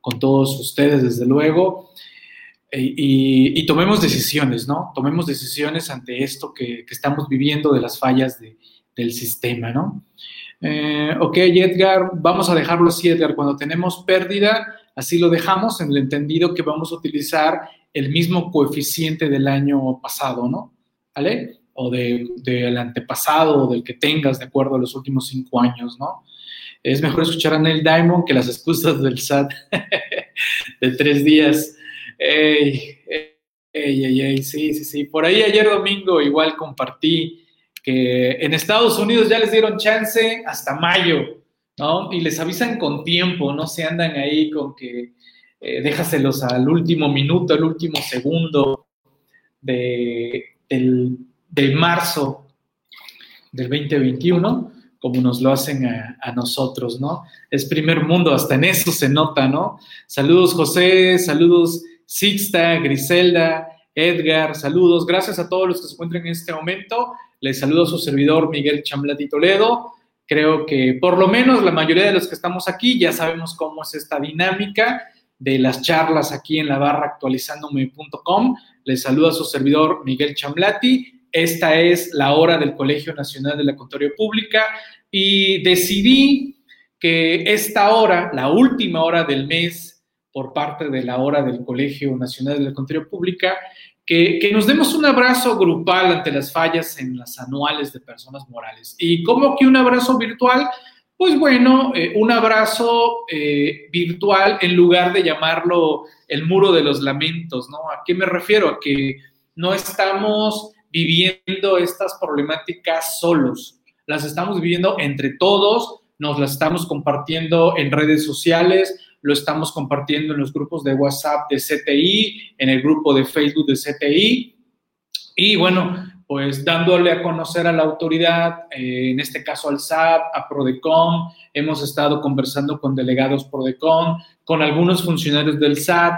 con todos ustedes, desde luego, y, tomemos decisiones, ¿no? Tomemos decisiones ante esto que, estamos viviendo de las fallas del sistema, ¿no? Eh, ok, Edgar, vamos a dejarlo así, Edgar. Cuando tenemos pérdida, así lo dejamos en el entendido que vamos a utilizar el mismo coeficiente del año pasado, ¿no? ¿Vale? O del antepasado o del que tengas de acuerdo a los últimos cinco años, ¿no? Es mejor escuchar a Neil Diamond que las excusas del SAT de tres días. Ey, ey, ey, ey, sí, sí, sí. Por ahí ayer domingo igual compartí que en Estados Unidos ya les dieron chance hasta mayo, ¿no? Y les avisan con tiempo, no se andan ahí con que eh, déjaselos al último minuto, al último segundo de, del, marzo del 2021, como nos lo hacen a, nosotros, ¿no? Es primer mundo, hasta en eso se nota, ¿no? Saludos José, saludos Sixta, Griselda, Edgar, saludos. Gracias a todos los que se encuentran en este momento. Les saludo a su servidor Miguel Chamblati Toledo. Creo que por lo menos la mayoría de los que estamos aquí ya sabemos cómo es esta dinámica de las charlas aquí en la barra actualizándome.com. Les saludo a su servidor Miguel Chamblati. Esta es la hora del Colegio Nacional de la Contaduría Pública y decidí que esta hora, la última hora del mes, por parte de la hora del Colegio Nacional de la Contaduría Pública, que, nos demos un abrazo grupal ante las fallas en las anuales de personas morales. ¿Y cómo que un abrazo virtual? Pues bueno, eh, un abrazo eh, virtual en lugar de llamarlo el muro de los lamentos, ¿no? ¿A qué me refiero? A que no estamos viviendo estas problemáticas solos, las estamos viviendo entre todos, nos las estamos compartiendo en redes sociales, lo estamos compartiendo en los grupos de WhatsApp de CTI, en el grupo de Facebook de CTI. Y bueno, pues dándole a conocer a la autoridad, eh, en este caso al SAP, a Prodecon, hemos estado conversando con delegados Prodecon, con algunos funcionarios del SAT,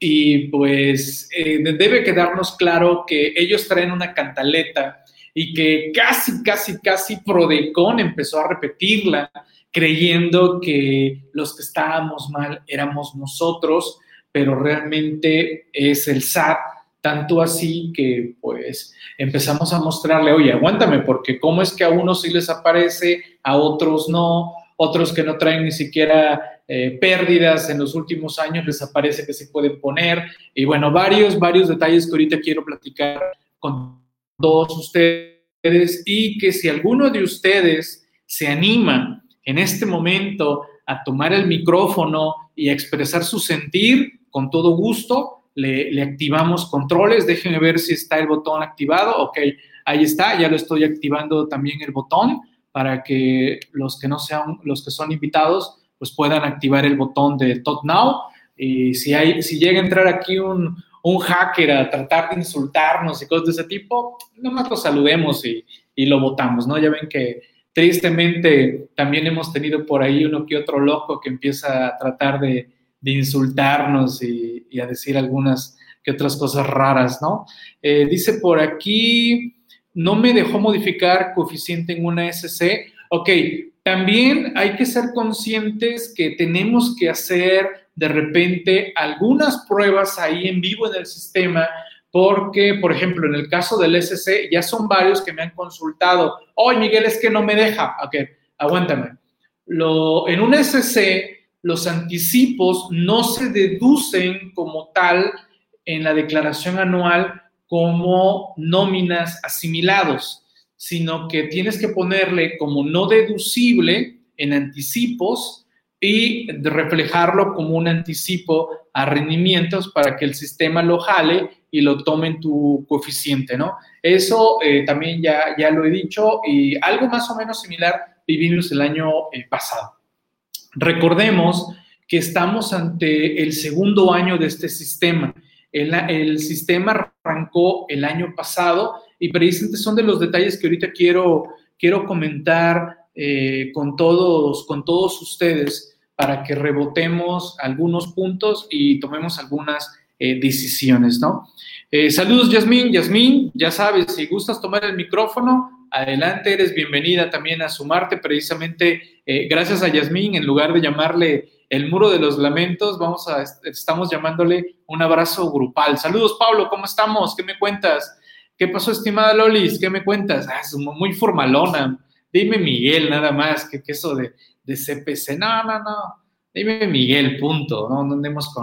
y pues eh, debe quedarnos claro que ellos traen una cantaleta y que casi, casi, casi Prodecon empezó a repetirla creyendo que los que estábamos mal éramos nosotros, pero realmente es el SAT, tanto así que pues empezamos a mostrarle, oye, aguántame, porque cómo es que a unos sí les aparece, a otros no, otros que no traen ni siquiera eh, pérdidas en los últimos años les aparece que se pueden poner, y bueno, varios, varios detalles que ahorita quiero platicar con todos ustedes y que si alguno de ustedes se anima en este momento a tomar el micrófono y expresar su sentir, con todo gusto, le, activamos controles. Déjenme ver si está el botón activado. Ok, ahí está, ya lo estoy activando también el botón para que los que no sean, los que son invitados, pues puedan activar el botón de Talk Now. Y si, hay, si llega a entrar aquí un, un hacker a tratar de insultarnos y cosas de ese tipo, nomás lo saludemos y, y lo votamos, ¿no? Ya ven que Tristemente, también hemos tenido por ahí uno que otro loco que empieza a tratar de, insultarnos y, a decir algunas que otras cosas raras, ¿no? Eh, dice por aquí, no me dejó modificar coeficiente en una SC. Ok, también hay que ser conscientes que tenemos que hacer de repente algunas pruebas ahí en vivo en el sistema porque, por ejemplo, en el caso del SC, ya son varios que me han consultado, oye, Miguel, es que no me deja. Ok, aguántame. Lo, en un SC, los anticipos no se deducen como tal en la declaración anual como nóminas asimilados, sino que tienes que ponerle como no deducible en anticipos y reflejarlo como un anticipo a rendimientos para que el sistema lo jale y lo tome en tu coeficiente, ¿no? Eso eh, también ya, ya lo he dicho y algo más o menos similar vivimos el año eh, pasado. Recordemos que estamos ante el segundo año de este sistema. El, el sistema arrancó el año pasado y precisamente son de los detalles que ahorita quiero, quiero comentar eh, con, todos, con todos ustedes para que rebotemos algunos puntos y tomemos algunas eh, decisiones, ¿no? Eh, saludos, Yasmín. Yasmín, ya sabes, si gustas tomar el micrófono, adelante, eres bienvenida también a sumarte. Precisamente, gracias a Yasmín, en lugar de llamarle el muro de los lamentos, vamos a, estamos llamándole un abrazo grupal. Saludos, Pablo, ¿cómo estamos? ¿Qué me cuentas? ¿Qué pasó, estimada Lolis? ¿Qué me cuentas? Ah, es muy formalona. Dime Miguel, nada más, que, eso de, de, CPC. No, no, no. Dime Miguel, punto. No, no andemos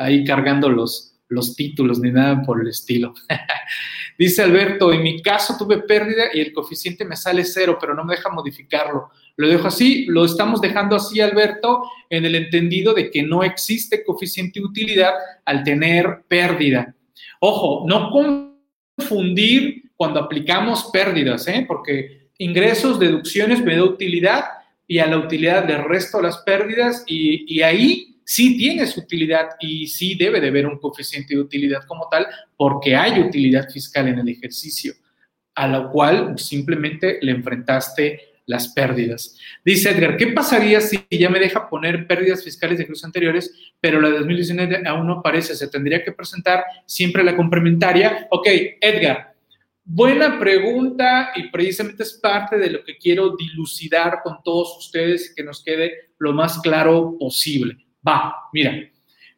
ahí cargando los, los títulos ni nada por el estilo. Dice Alberto, en mi caso tuve pérdida y el coeficiente me sale cero, pero no me deja modificarlo. Lo dejo así, lo estamos dejando así, Alberto, en el entendido de que no existe coeficiente de utilidad al tener pérdida. Ojo, no confundir cuando aplicamos pérdidas, ¿eh? porque ingresos, deducciones me da utilidad y a la utilidad le resto las pérdidas y, ahí sí tiene su utilidad y sí debe de haber un coeficiente de utilidad como tal, porque hay utilidad fiscal en el ejercicio, a lo cual simplemente le enfrentaste las pérdidas. Dice Edgar, ¿qué pasaría si ya me deja poner pérdidas fiscales de ejercicios anteriores, pero la de 2019 aún no aparece? Se tendría que presentar siempre la complementaria. Ok, Edgar, buena pregunta y precisamente es parte de lo que quiero dilucidar con todos ustedes y que nos quede lo más claro posible. Va, mira.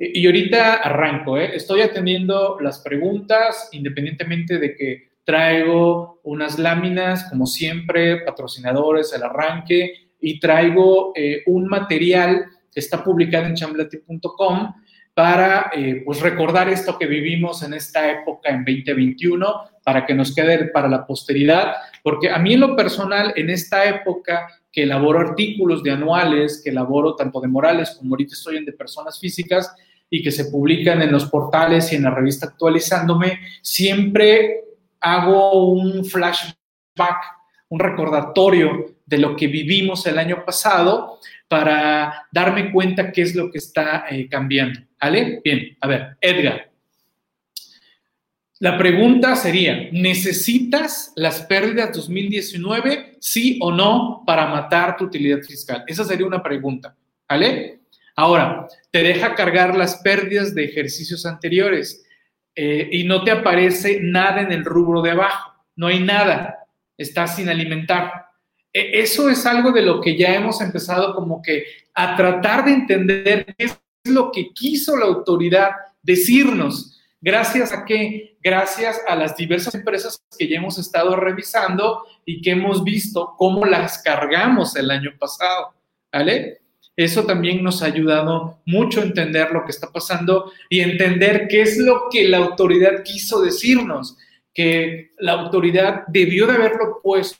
Y ahorita arranco, ¿eh? estoy atendiendo las preguntas independientemente de que traigo unas láminas, como siempre, patrocinadores, el arranque, y traigo eh, un material que está publicado en chamblati.com para eh, pues recordar esto que vivimos en esta época en 2021, para que nos quede para la posteridad, porque a mí en lo personal, en esta época que elaboro artículos de anuales, que elaboro tanto de morales como ahorita estoy en de personas físicas y que se publican en los portales y en la revista actualizándome, siempre hago un flashback, un recordatorio de lo que vivimos el año pasado para darme cuenta qué es lo que está eh, cambiando. ¿Vale? Bien, a ver, Edgar. La pregunta sería, ¿necesitas las pérdidas 2019, sí o no, para matar tu utilidad fiscal? Esa sería una pregunta, ¿vale? Ahora, te deja cargar las pérdidas de ejercicios anteriores eh, y no te aparece nada en el rubro de abajo, no hay nada, estás sin alimentar. E, eso es algo de lo que ya hemos empezado como que a tratar de entender qué es lo que quiso la autoridad decirnos Gracias a qué? Gracias a las diversas empresas que ya hemos estado revisando y que hemos visto cómo las cargamos el año pasado, ¿vale? Eso también nos ha ayudado mucho a entender lo que está pasando y entender qué es lo que la autoridad quiso decirnos, que la autoridad debió de haberlo puesto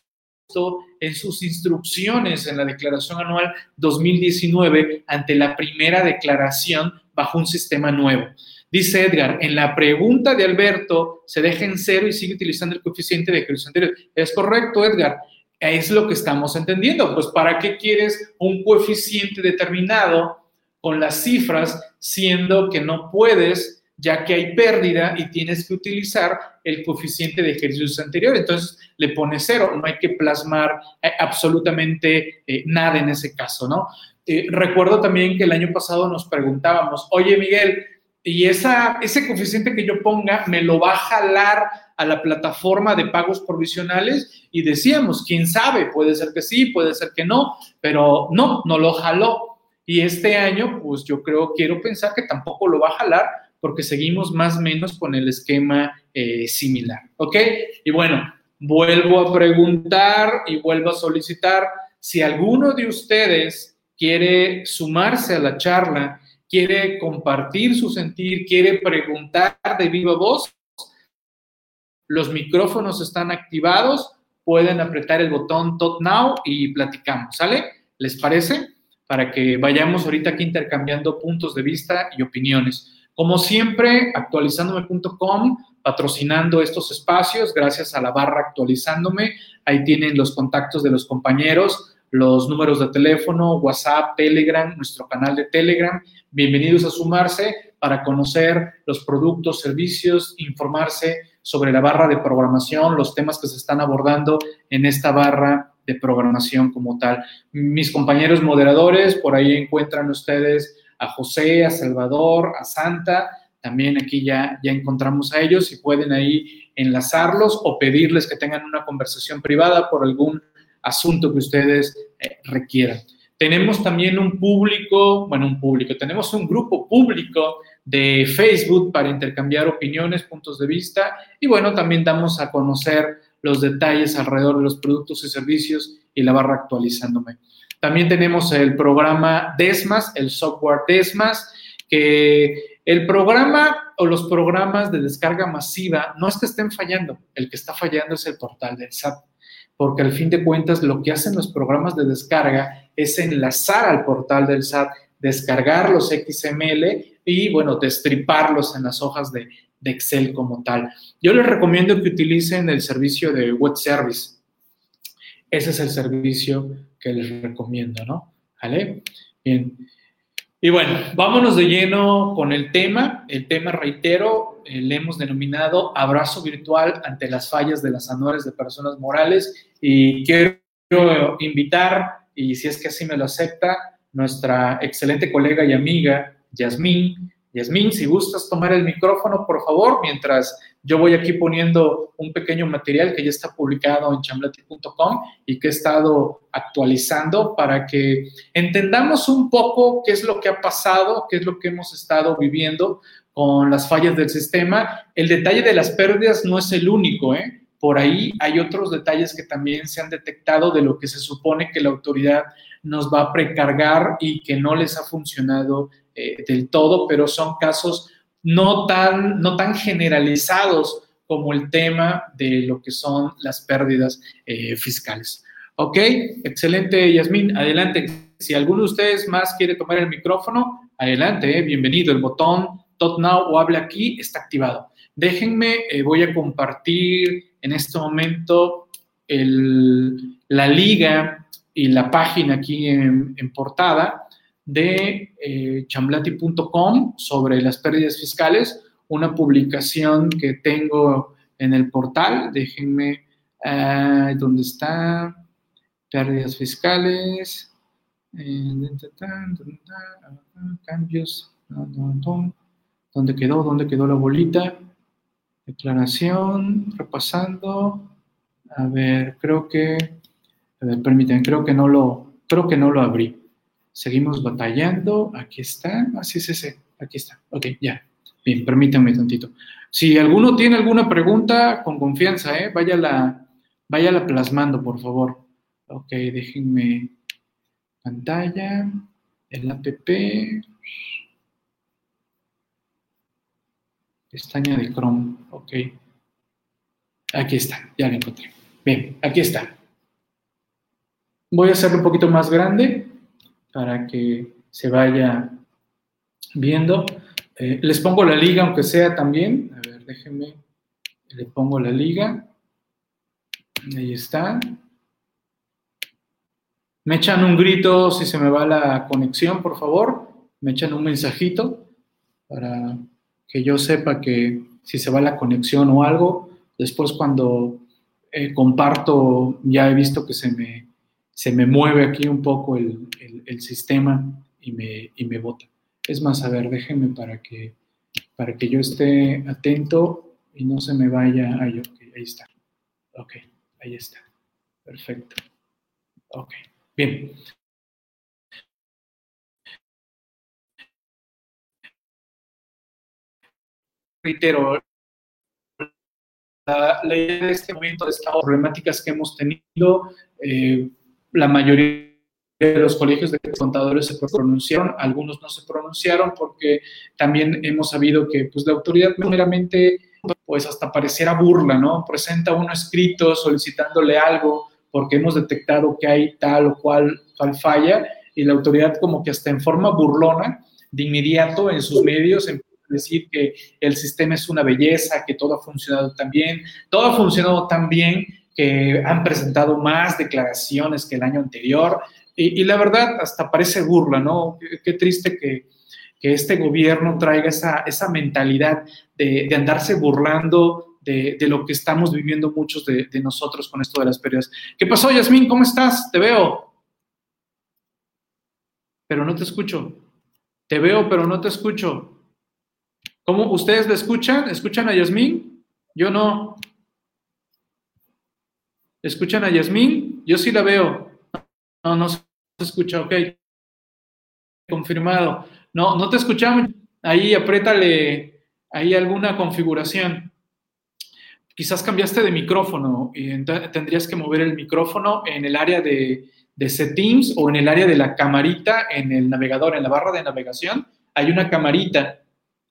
en sus instrucciones en la declaración anual 2019 ante la primera declaración bajo un sistema nuevo. Dice Edgar, en la pregunta de Alberto se deja en cero y sigue utilizando el coeficiente de ejercicio anterior. Es correcto, Edgar. Es lo que estamos entendiendo. Pues, ¿para qué quieres un coeficiente determinado con las cifras, siendo que no puedes, ya que hay pérdida y tienes que utilizar el coeficiente de ejercicios anterior? Entonces, le pones cero. No hay que plasmar eh, absolutamente eh, nada en ese caso, ¿no? Eh, recuerdo también que el año pasado nos preguntábamos, oye, Miguel, y esa, ese coeficiente que yo ponga me lo va a jalar a la plataforma de pagos provisionales y decíamos, quién sabe, puede ser que sí, puede ser que no, pero no, no lo jaló. Y este año, pues yo creo, quiero pensar que tampoco lo va a jalar porque seguimos más o menos con el esquema eh, similar, ¿ok? Y bueno, vuelvo a preguntar y vuelvo a solicitar si alguno de ustedes quiere sumarse a la charla quiere compartir su sentir, quiere preguntar de viva voz, los micrófonos están activados, pueden apretar el botón Talk Now y platicamos, ¿sale? ¿Les parece? Para que vayamos ahorita aquí intercambiando puntos de vista y opiniones. Como siempre, actualizándome.com, patrocinando estos espacios, gracias a la barra actualizándome. Ahí tienen los contactos de los compañeros, los números de teléfono, WhatsApp, Telegram, nuestro canal de Telegram Bienvenidos a sumarse para conocer los productos, servicios, informarse sobre la barra de programación, los temas que se están abordando en esta barra de programación como tal. Mis compañeros moderadores, por ahí encuentran ustedes a José, a Salvador, a Santa, también aquí ya, ya encontramos a ellos y pueden ahí enlazarlos o pedirles que tengan una conversación privada por algún asunto que ustedes eh, requieran. Tenemos también un público, bueno, un público, tenemos un grupo público de Facebook para intercambiar opiniones, puntos de vista y bueno, también damos a conocer los detalles alrededor de los productos y servicios y la barra actualizándome. También tenemos el programa Desmas, el software Desmas, que el programa o los programas de descarga masiva no es que estén fallando, el que está fallando es el portal del SAT, porque al fin de cuentas lo que hacen los programas de descarga es enlazar al portal del SAT, descargar los XML y, bueno, destriparlos en las hojas de, de Excel como tal. Yo les recomiendo que utilicen el servicio de Web Service. Ese es el servicio que les recomiendo, ¿no? ¿Vale? Bien. Y bueno, vámonos de lleno con el tema. El tema, reitero, eh, le hemos denominado abrazo virtual ante las fallas de las anuales de personas morales. Y quiero invitar, y si es que así me lo acepta, nuestra excelente colega y amiga, Yasmín, Yasmín, si gustas tomar el micrófono, por favor, mientras yo voy aquí poniendo un pequeño material que ya está publicado en chamblati.com y que he estado actualizando para que entendamos un poco qué es lo que ha pasado, qué es lo que hemos estado viviendo con las fallas del sistema. El detalle de las pérdidas no es el único, ¿eh? Por ahí hay otros detalles que también se han detectado de lo que se supone que la autoridad nos va a precargar y que no les ha funcionado eh, del todo, pero son casos no tan, no tan generalizados como el tema de lo que son las pérdidas eh, fiscales. Ok, excelente, Yasmín, adelante. Si alguno de ustedes más quiere tomar el micrófono, adelante, eh, bienvenido. El botón Talk Now o Habla aquí está activado. Déjenme, voy a compartir en este momento la liga y la página aquí en portada de eh, chamblati.com sobre las pérdidas fiscales, una publicación que tengo en el portal. Déjenme, uh, ¿dónde está? Pérdidas fiscales. Eh, cambios. ¿Dónde quedó? ¿Dónde quedó la bolita? Declaración, repasando. A ver, creo que, a ver, permítanme, creo que no lo, creo que no lo abrí. Seguimos batallando. Aquí está. Así ah, es ese. Aquí está. Ok, ya. Bien, permítanme tantito. Si alguno tiene alguna pregunta, con confianza, ¿eh? Váyala, váyala plasmando, por favor. Ok, déjenme pantalla, el app, pestaña de Chrome. Ok. Aquí está, ya lo encontré. Bien, aquí está. Voy a hacerlo un poquito más grande para que se vaya viendo. Eh, les pongo la liga, aunque sea también. A ver, déjenme. Le pongo la liga. Ahí está. Me echan un grito si se me va la conexión, por favor. Me echan un mensajito para que yo sepa que si se va la conexión o algo. Después cuando eh, comparto, ya he visto que se me se me mueve aquí un poco el, sistema y me, y me bota. Es más, a ver, déjenme para que, para que yo esté atento y no se me vaya. Ahí, ahí está. Ok, ahí está. Perfecto. Ok, bien. Reitero, la, idea de este momento de estas problemáticas que hemos tenido, eh, la mayoría de los colegios de contadores se pronunciaron, algunos no se pronunciaron porque también hemos sabido que pues, la autoridad meramente, pues hasta pareciera burla, ¿no? Presenta uno escrito solicitándole algo porque hemos detectado que hay tal o cual, tal falla y la autoridad como que hasta en forma burlona, de inmediato en sus medios decir que el sistema es una belleza, que todo ha funcionado tan bien, todo ha funcionado tan bien que han presentado más declaraciones que el año anterior. Y, la verdad, hasta parece burla, ¿no? Qué, triste que, que, este gobierno traiga esa, esa mentalidad de, de andarse burlando de, de, lo que estamos viviendo muchos de, de, nosotros con esto de las pérdidas. ¿Qué pasó, Yasmín? ¿Cómo estás? Te veo. Pero no te escucho. Te veo, pero no te escucho. ¿Cómo ustedes le escuchan? ¿Escuchan a Yasmín? Yo no. ¿Escuchan a Yasmín? Yo sí la veo. No, no se escucha, ok. Confirmado. No, no te escuchamos. Ahí apriétale, ahí alguna configuración. Quizás cambiaste de micrófono y tendrías que mover el micrófono en el área de, de settings o en el área de la camarita en el navegador, en la barra de navegación. Hay una camarita.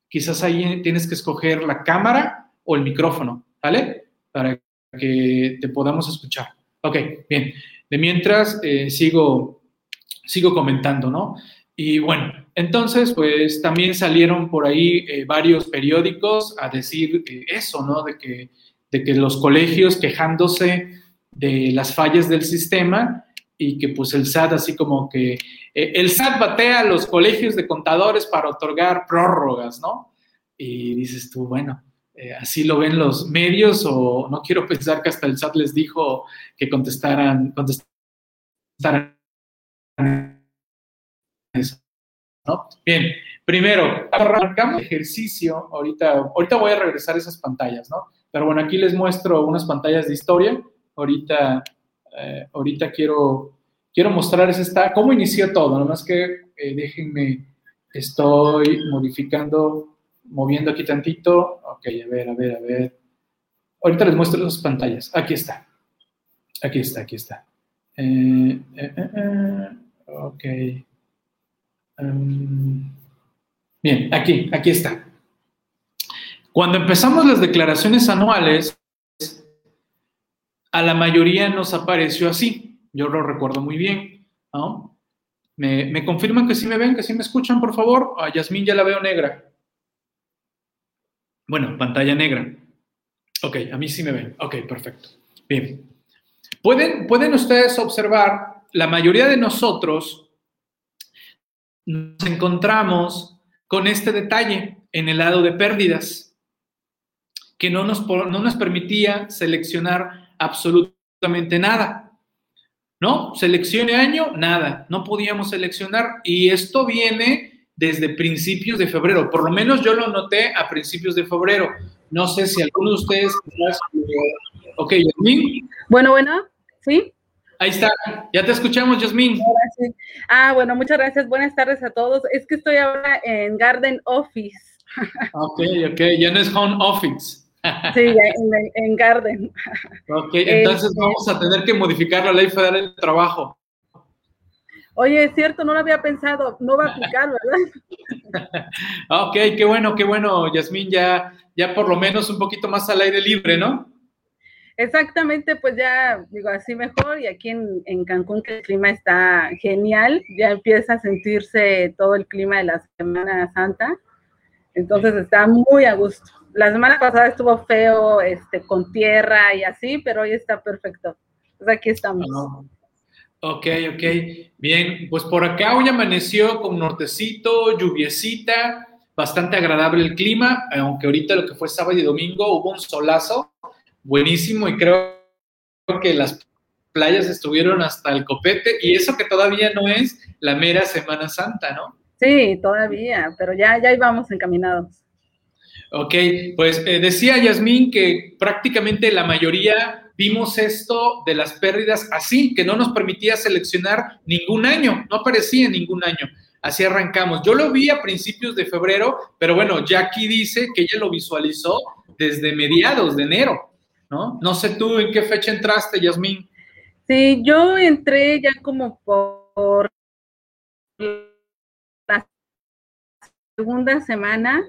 Quizás ahí tienes que escoger la cámara o el micrófono, ¿vale? Para que te podamos escuchar. Ok, bien. De mientras, eh, sigo, sigo comentando, ¿no? Y bueno, entonces, pues también salieron por ahí eh, varios periódicos a decir eso, ¿no? De que, de que los colegios quejándose de las fallas del sistema y que pues el SAT así como que eh, el SAT batea a los colegios de contadores para otorgar prórrogas, ¿no? Y dices tú, bueno, así lo ven los medios o no quiero pensar que hasta el SAT les dijo que contestaran, contestaran Bien, primero, arrancamos el ejercicio, ahorita, ahorita voy a regresar a esas pantallas, ¿no? Pero bueno, aquí les muestro unas pantallas de historia, ahorita, eh, ahorita quiero, quiero mostrarles esta, cómo inició todo, nomás que eh, déjenme, estoy modificando, moviendo aquí tantito, ok, a ver, a ver, a ver, ahorita les muestro las pantallas, aquí está, aquí está, aquí está. Eh, ok. Em, bien, aquí, aquí está. Cuando empezamos las declaraciones anuales, a la mayoría nos apareció así. Yo lo recuerdo muy bien. ¿Me, confirman que sí me ven, que sí me escuchan, por favor? A Yasmín ya la veo negra. Bueno, pantalla negra. Ok, a mí sí me ven. Ok, perfecto. Bien. Pueden, pueden ustedes observar, la mayoría de nosotros nos encontramos con este detalle en el lado de pérdidas, que no nos, no nos permitía seleccionar absolutamente nada. ¿No? Seleccione año, nada, no podíamos seleccionar y esto viene desde principios de febrero, por lo menos yo lo noté a principios de febrero. No sé si alguno de ustedes... Ok, Yasmin. Bueno, bueno, sí. Ahí está, ya te escuchamos, Yasmin. Ah, bueno, muchas gracias. Buenas tardes a todos. Es que estoy ahora en Garden Office. Ok, ok, ya no es Home Office. Sí, en, en Garden. Ok, entonces este vamos a tener que modificar la ley federal de trabajo. Oye, es cierto, no lo había pensado, no va a aplicar, ¿verdad? ok, qué bueno, qué bueno, Yasmin, ya, ya por lo menos un poquito más al aire libre, ¿no? Exactamente, pues ya digo así mejor y aquí en, Cancún que el clima está genial, ya empieza a sentirse todo el clima de la Semana Santa, entonces está muy a gusto. La semana pasada estuvo feo, este, con tierra y así, pero hoy está perfecto. Pues aquí estamos. Ok, ok, bien, pues por acá hoy amaneció con nortecito, lluviecita, bastante agradable el clima, aunque ahorita lo que fue sábado y domingo hubo un solazo buenísimo y creo que las playas estuvieron hasta el copete y eso que todavía no es la mera Semana Santa, ¿no? Sí, todavía, pero ya, ya íbamos encaminados. Ok, pues eh, decía Yasmín que prácticamente la mayoría vimos esto de las pérdidas así, que no nos permitía seleccionar ningún año, no aparecía ningún año. Así arrancamos. Yo lo vi a principios de febrero, pero bueno, Jackie dice que ella lo visualizó desde mediados de enero. ¿no? No sé tú en qué fecha entraste, Yasmín. Sí, yo entré ya como por la segunda semana,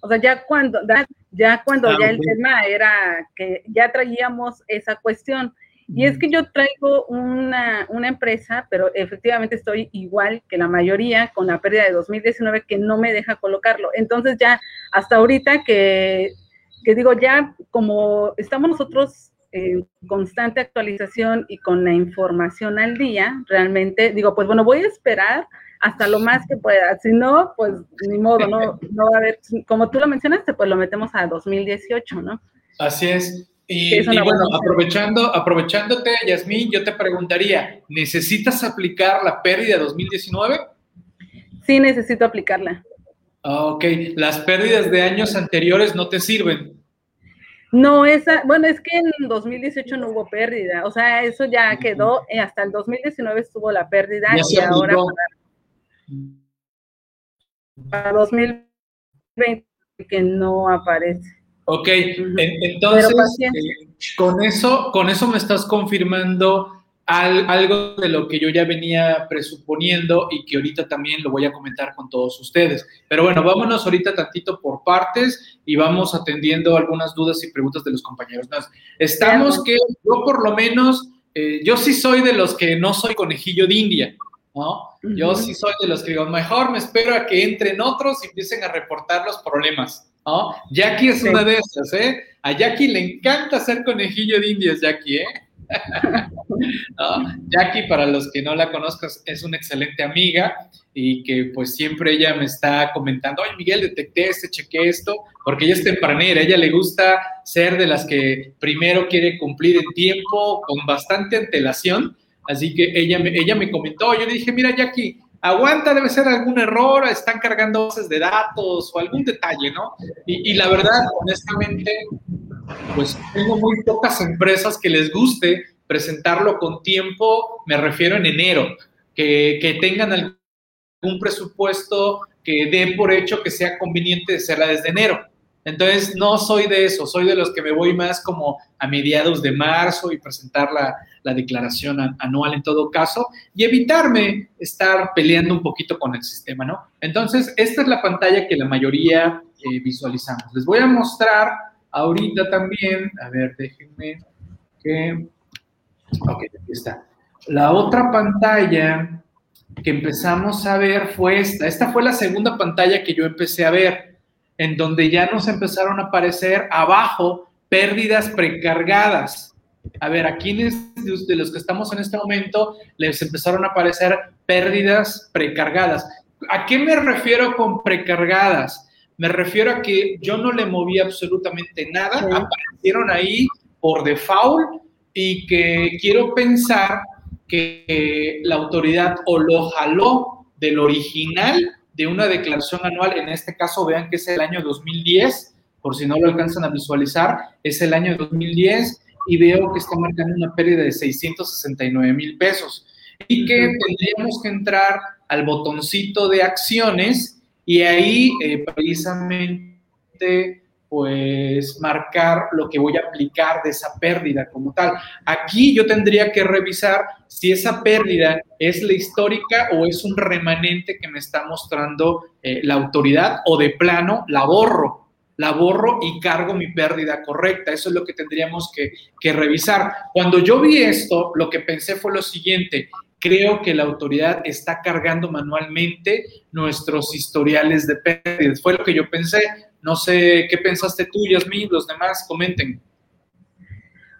o sea, ya cuando, ya cuando ah, ya el tema era que ya traíamos esa cuestión. Y es que yo traigo una, una, empresa, pero efectivamente estoy igual que la mayoría con la pérdida de 2019 que no me deja colocarlo. Entonces ya hasta ahorita que que digo, ya como estamos nosotros en constante actualización y con la información al día, realmente digo, pues bueno, voy a esperar hasta lo más que pueda. Si no, pues ni modo, no, no va a haber, como tú lo mencionaste, pues lo metemos a 2018, ¿no? Así es. Y, bueno, aprovechando, aprovechándote, Yasmín, yo te preguntaría, ¿necesitas aplicar la pérdida 2019? Sí, necesito aplicarla. Ah, ok, las pérdidas de años anteriores no te sirven. No, esa, bueno, es que en 2018 no hubo pérdida, o sea, eso ya quedó, eh, hasta el 2019 estuvo la pérdida y ahora para, 2020 que no aparece. Ok, entonces eh, con eso, con eso me estás confirmando algo de lo que yo ya venía presuponiendo y que ahorita también lo voy a comentar con todos ustedes. Pero bueno, vámonos ahorita tantito por partes y vamos atendiendo algunas dudas y preguntas de los compañeros. Estamos que yo por lo menos, eh, yo sí soy de los que no soy conejillo de India, ¿no? Yo sí soy de los que digo, mejor me espero a que entren otros y empiecen a reportar los problemas. ¿No? Jackie es una de esas, ¿eh? A Jackie le encanta ser conejillo de indias, Jackie, ¿eh? Jackie, para los que no la conozcas, es una excelente amiga y que pues siempre ella me está comentando, ay Miguel, detecté este, chequé esto, porque ella es tempranera, ella le gusta ser de las que primero quiere cumplir en tiempo, con bastante antelación, así que ella me, ella me comentó, yo le dije, mira Jackie, aguanta, debe ser algún error, están cargando bases de datos o algún detalle, ¿no? Y, y la verdad, honestamente, pues tengo muy pocas empresas que les guste presentarlo con tiempo, me refiero en enero, que, que tengan algún presupuesto que dé por hecho que sea conveniente hacerla desde enero. Entonces, no soy de eso, soy de los que me voy más como a mediados de marzo y presentar la, la declaración anual en todo caso y evitarme estar peleando un poquito con el sistema, ¿no? Entonces, esta es la pantalla que la mayoría eh, visualizamos. Les voy a mostrar ahorita también, a ver, déjenme que... Ok, aquí está. La otra pantalla que empezamos a ver fue esta. Esta fue la segunda pantalla que yo empecé a ver, en donde ya nos empezaron a aparecer abajo pérdidas precargadas. A ver, a quienes de los que estamos en este momento les empezaron a aparecer pérdidas precargadas. ¿A qué me refiero con precargadas? Me refiero a que yo no le moví absolutamente nada, aparecieron ahí por default y que quiero pensar que la autoridad o lo jaló del original de una declaración anual, en este caso vean que es el año 2010, por si no lo alcanzan a visualizar, es el año 2010 y veo que está marcando una pérdida de 669 mil pesos y que tendríamos que entrar al botoncito de acciones y ahí eh, precisamente pues marcar lo que voy a aplicar de esa pérdida como tal. Aquí yo tendría que revisar si esa pérdida es la histórica o es un remanente que me está mostrando eh, la autoridad o de plano la borro, la borro y cargo mi pérdida correcta. Eso es lo que tendríamos que, que revisar. Cuando yo vi esto, lo que pensé fue lo siguiente, creo que la autoridad está cargando manualmente nuestros historiales de pérdidas. Fue lo que yo pensé. No sé qué pensaste tú, Yasmin, los demás, comenten.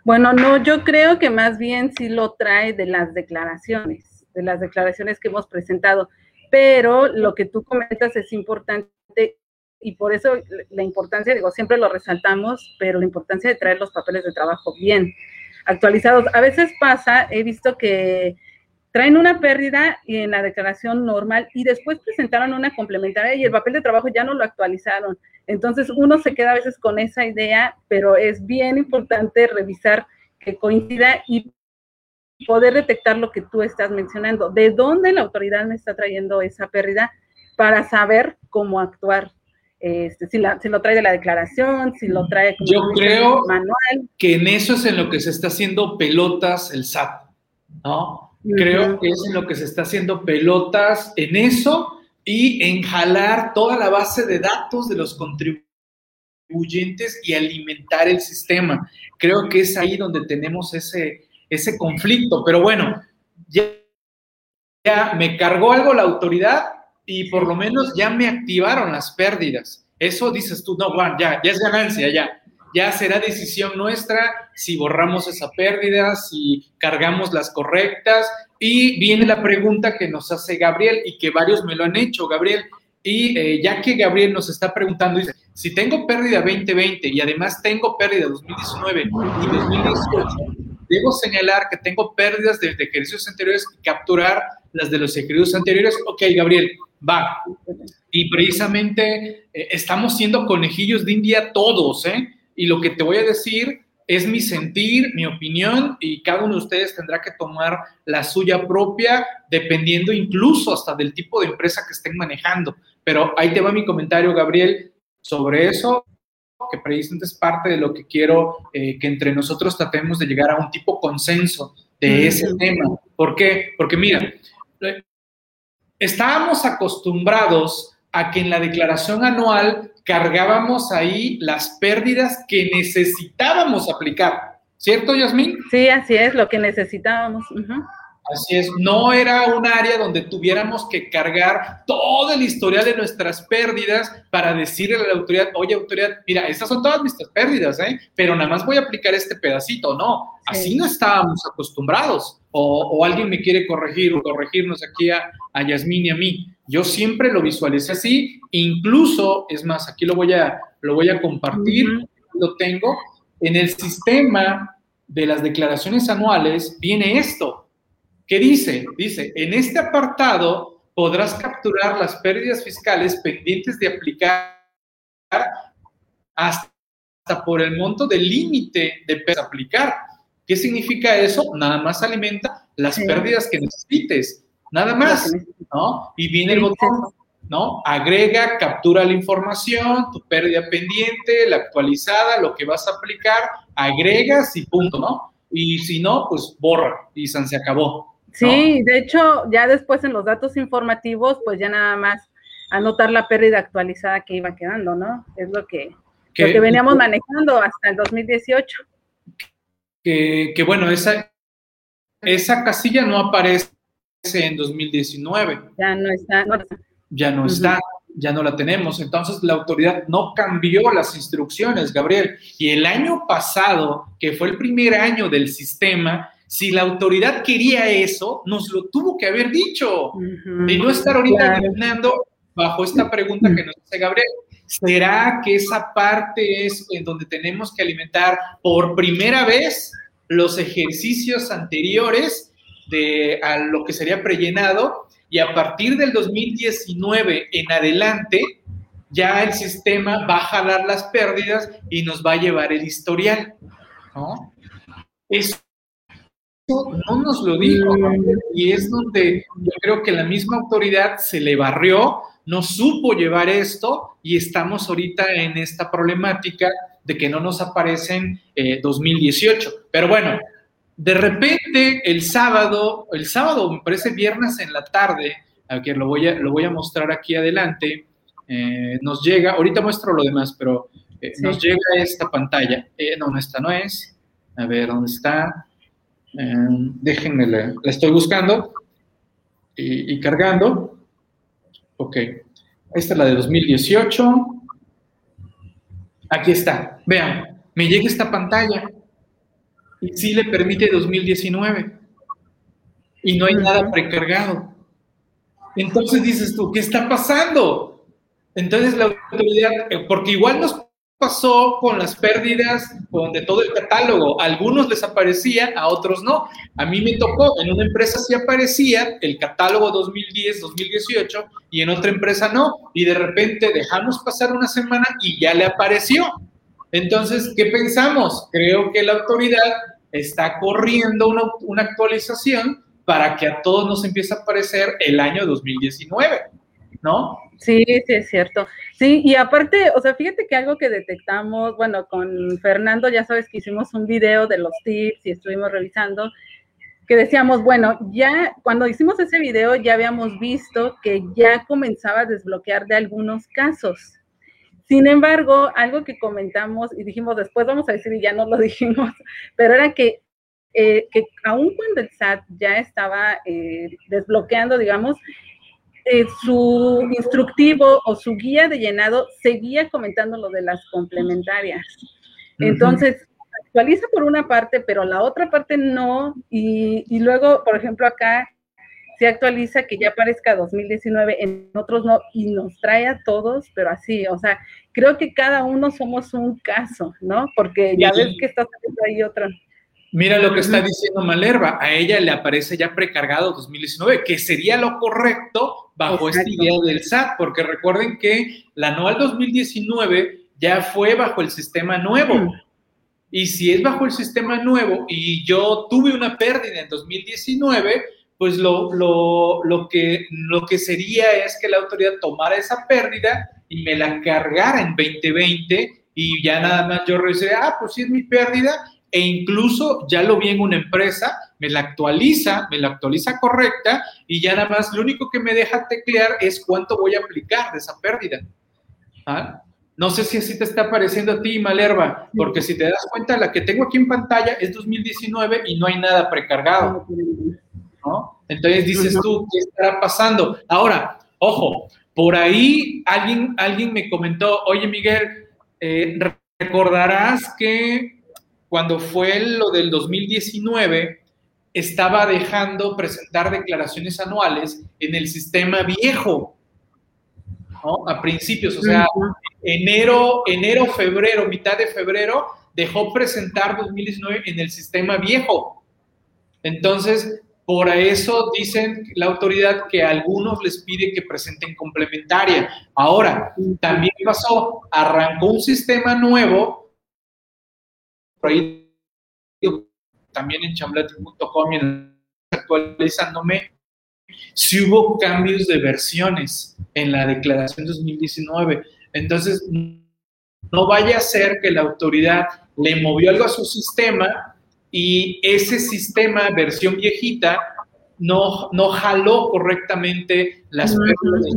Bueno, no, yo creo que más bien sí lo trae de las declaraciones, de las declaraciones que hemos presentado, pero lo que tú comentas es importante y por eso la importancia, digo, siempre lo resaltamos, pero la importancia de traer los papeles de trabajo bien actualizados. A veces pasa, he visto que traen una pérdida en la declaración normal y después presentaron una complementaria y el papel de trabajo ya no lo actualizaron. Entonces uno se queda a veces con esa idea, pero es bien importante revisar que coincida y poder detectar lo que tú estás mencionando, de dónde la autoridad me está trayendo esa pérdida para saber cómo actuar. Este, si, la, si, lo trae de la declaración, si lo trae como Yo creo manual. que en eso es en lo que se está haciendo pelotas el SAT, ¿no? Creo que es en lo que se está haciendo pelotas en eso y en jalar toda la base de datos de los contribuyentes y alimentar el sistema. Creo que es ahí donde tenemos ese, ese conflicto. Pero bueno, ya, ya me cargó algo la autoridad y por lo menos ya me activaron las pérdidas. Eso dices tú, no, Juan, ya, ya es ganancia, ya ya será decisión nuestra si borramos esa pérdida, si cargamos las correctas. Y viene la pregunta que nos hace Gabriel y que varios me lo han hecho, Gabriel. Y eh, ya que Gabriel nos está preguntando, dice, si tengo pérdida 2020 y además tengo pérdida 2019 y 2018, debo señalar que tengo pérdidas de, ejercicios anteriores y capturar las de los ejercicios anteriores. Ok, Gabriel, va. Y precisamente eh, estamos siendo conejillos de India todos, ¿eh? Y lo que te voy a decir es mi sentir, mi opinión y cada uno de ustedes tendrá que tomar la suya propia dependiendo incluso hasta del tipo de empresa que estén manejando. Pero ahí te va mi comentario, Gabriel, sobre eso, que precisamente es parte de lo que quiero eh, que entre nosotros tratemos de llegar a un tipo consenso de ese tema. ¿Por qué? Porque mira, eh, estábamos acostumbrados a que en la declaración anual cargábamos ahí las pérdidas que necesitábamos aplicar. ¿Cierto, Yasmín? Sí, así es, lo que necesitábamos. Así es, no era un área donde tuviéramos que cargar todo el historial de nuestras pérdidas para decirle a la autoridad, oye autoridad, mira, estas son todas nuestras pérdidas, ¿eh? pero nada más voy a aplicar este pedacito. No, así no estábamos acostumbrados. O, alguien me quiere corregir o corregirnos aquí a, a Yasmín y a mí. Yo siempre lo visualicé así, incluso, es más, aquí lo voy a, lo voy a compartir, lo tengo, en el sistema de las declaraciones anuales viene esto. ¿Qué dice? Dice, en este apartado podrás capturar las pérdidas fiscales pendientes de aplicar hasta por el monto del límite de aplicar. ¿Qué significa eso? Nada más alimenta las pérdidas que necesites. Nada más, ¿no? Y viene el botón, ¿no? Agrega, captura la información, tu pérdida pendiente, la actualizada, lo que vas a aplicar, agregas y punto, ¿no? Y si no, pues borra y se acabó. Sí, de hecho, ya después en los datos informativos, pues ya nada más anotar la pérdida actualizada que iba quedando, ¿no? Es lo que, lo que veníamos manejando hasta el 2018. Que, que bueno, esa, esa casilla no aparece en 2019. Ya no está. Ya no está, ya no la tenemos. Entonces la autoridad no cambió las instrucciones, Gabriel. Y el año pasado, que fue el primer año del sistema, si la autoridad quería eso, nos lo tuvo que haber dicho. y no estar ahorita claro. bajo esta pregunta que nos hace Gabriel. ¿Será que esa parte es en donde tenemos que alimentar por primera vez los ejercicios anteriores de a lo que sería prellenado y a partir del 2019 en adelante ya el sistema va a jalar las pérdidas y nos va a llevar el historial, ¿no? Eso no nos lo dijo y es donde yo creo que la misma autoridad se le barrió, no supo llevar esto y estamos ahorita en esta problemática de que no nos aparecen 2018. Eh, Pero bueno, de repente, el sábado, el sábado, me parece viernes en la tarde, que lo voy a, lo voy a mostrar aquí adelante, eh, nos llega, ahorita muestro lo demás, pero eh, nos llega esta pantalla. Eh, no, esta no es. A ver, ¿dónde está? déjenme, la, estoy buscando y, y cargando. Ok, esta es la de 2018. Aquí está, vean, me llega esta pantalla y sí le permite 2019 y no hay nada precargado. Entonces dices tú, ¿qué está pasando? Entonces la autoridad, eh, porque igual nos pasó con las pérdidas con de todo el catálogo. Algunos les aparecía, a otros no. A mí me tocó, en una empresa sí aparecía el catálogo 2010, 2018 y en otra empresa no. Y de repente dejamos pasar una semana y ya le apareció. Entonces, ¿qué pensamos? Creo que la autoridad está corriendo una, actualización para que a todos nos empiece a aparecer el año 2019, ¿no? Sí, sí, es cierto. Sí, y aparte, o sea, fíjate que algo que detectamos, bueno, con Fernando ya sabes que hicimos un video de los tips y estuvimos revisando, que decíamos, bueno, ya cuando hicimos ese video ya habíamos visto que ya comenzaba a desbloquear de algunos casos. Sin embargo, algo que comentamos y dijimos después, vamos a decir, y ya no lo dijimos, pero era que, eh, que aun cuando el SAT ya estaba eh, desbloqueando, digamos, eh, su instructivo o su guía de llenado seguía comentando lo de las complementarias. Entonces, actualiza por una parte, pero la otra parte no. Y, y luego, por ejemplo, acá se actualiza que ya aparezca 2019, en otros no, y nos trae a todos, pero así, o sea, creo que cada uno somos un caso, ¿no? Porque ya ves que está ahí otra. Mira lo que está diciendo Malerva, a ella le aparece ya precargado 2019, que sería lo correcto bajo esta idea del SAT, porque recuerden que la anual 2019 ya fue bajo el sistema nuevo. Mm. Y si es bajo el sistema nuevo y yo tuve una pérdida en 2019, pues lo, lo, que, lo que sería es que la autoridad tomara esa pérdida y me la cargara en 2020 y ya nada más yo revisé, ah, pues sí es mi pérdida e incluso ya lo vi en una empresa, me la actualiza, me la actualiza correcta y ya nada más lo único que me deja teclear es cuánto voy a aplicar de esa pérdida. ¿Ah? No sé si así te está pareciendo a ti, Malerva, porque si te das cuenta, la que tengo aquí en pantalla es 2019 y no hay nada precargado. Entonces dices tú, ¿qué estará pasando? Ahora, ojo, por ahí alguien, alguien me comentó, oye Miguel, eh, recordarás que cuando fue lo del 2019, estaba dejando presentar declaraciones anuales en el sistema viejo, ¿no? A principios, o sea, enero, enero, febrero, mitad de febrero, dejó presentar 2019 en el sistema viejo. Entonces, por eso dicen la autoridad que a algunos les pide que presenten complementaria. Ahora, también pasó, arrancó un sistema nuevo ahí también en chamblete.com y actualizándome, si hubo cambios de versiones en la declaración 2019. Entonces, no vaya a ser que la autoridad le movió algo a su sistema y ese sistema, versión viejita, no, no jaló correctamente las pérdidas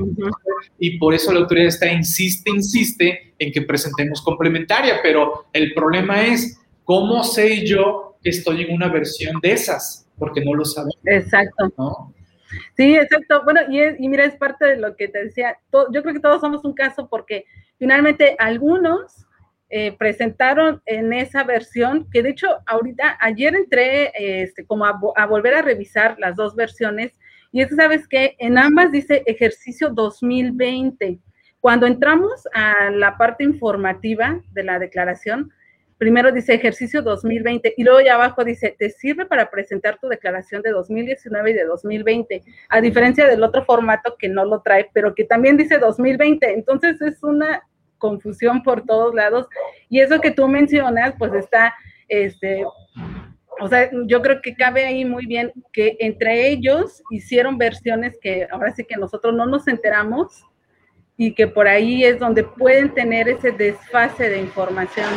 y por eso la autoridad está insiste, insiste en que presentemos complementaria, pero el problema es ¿Cómo sé yo que estoy en una versión de esas? Porque no lo sabemos. Exacto. Sí, exacto. Bueno, y, mira, es parte de lo que te decía. yo creo que todos somos un caso porque finalmente algunos eh, presentaron en esa versión, que de hecho ahorita, ayer entré este, como a, a, volver a revisar las dos versiones y es que sabes que en ambas dice ejercicio 2020. Cuando entramos a la parte informativa de la declaración, primero dice ejercicio 2020 y luego ya abajo dice, te sirve para presentar tu declaración de 2019 y de 2020, a diferencia del otro formato que no lo trae, pero que también dice 2020. Entonces es una confusión por todos lados y eso que tú mencionas, pues está, este, o sea, yo creo que cabe ahí muy bien que entre ellos hicieron versiones que ahora sí que nosotros no nos enteramos y que por ahí es donde pueden tener ese desfase de información.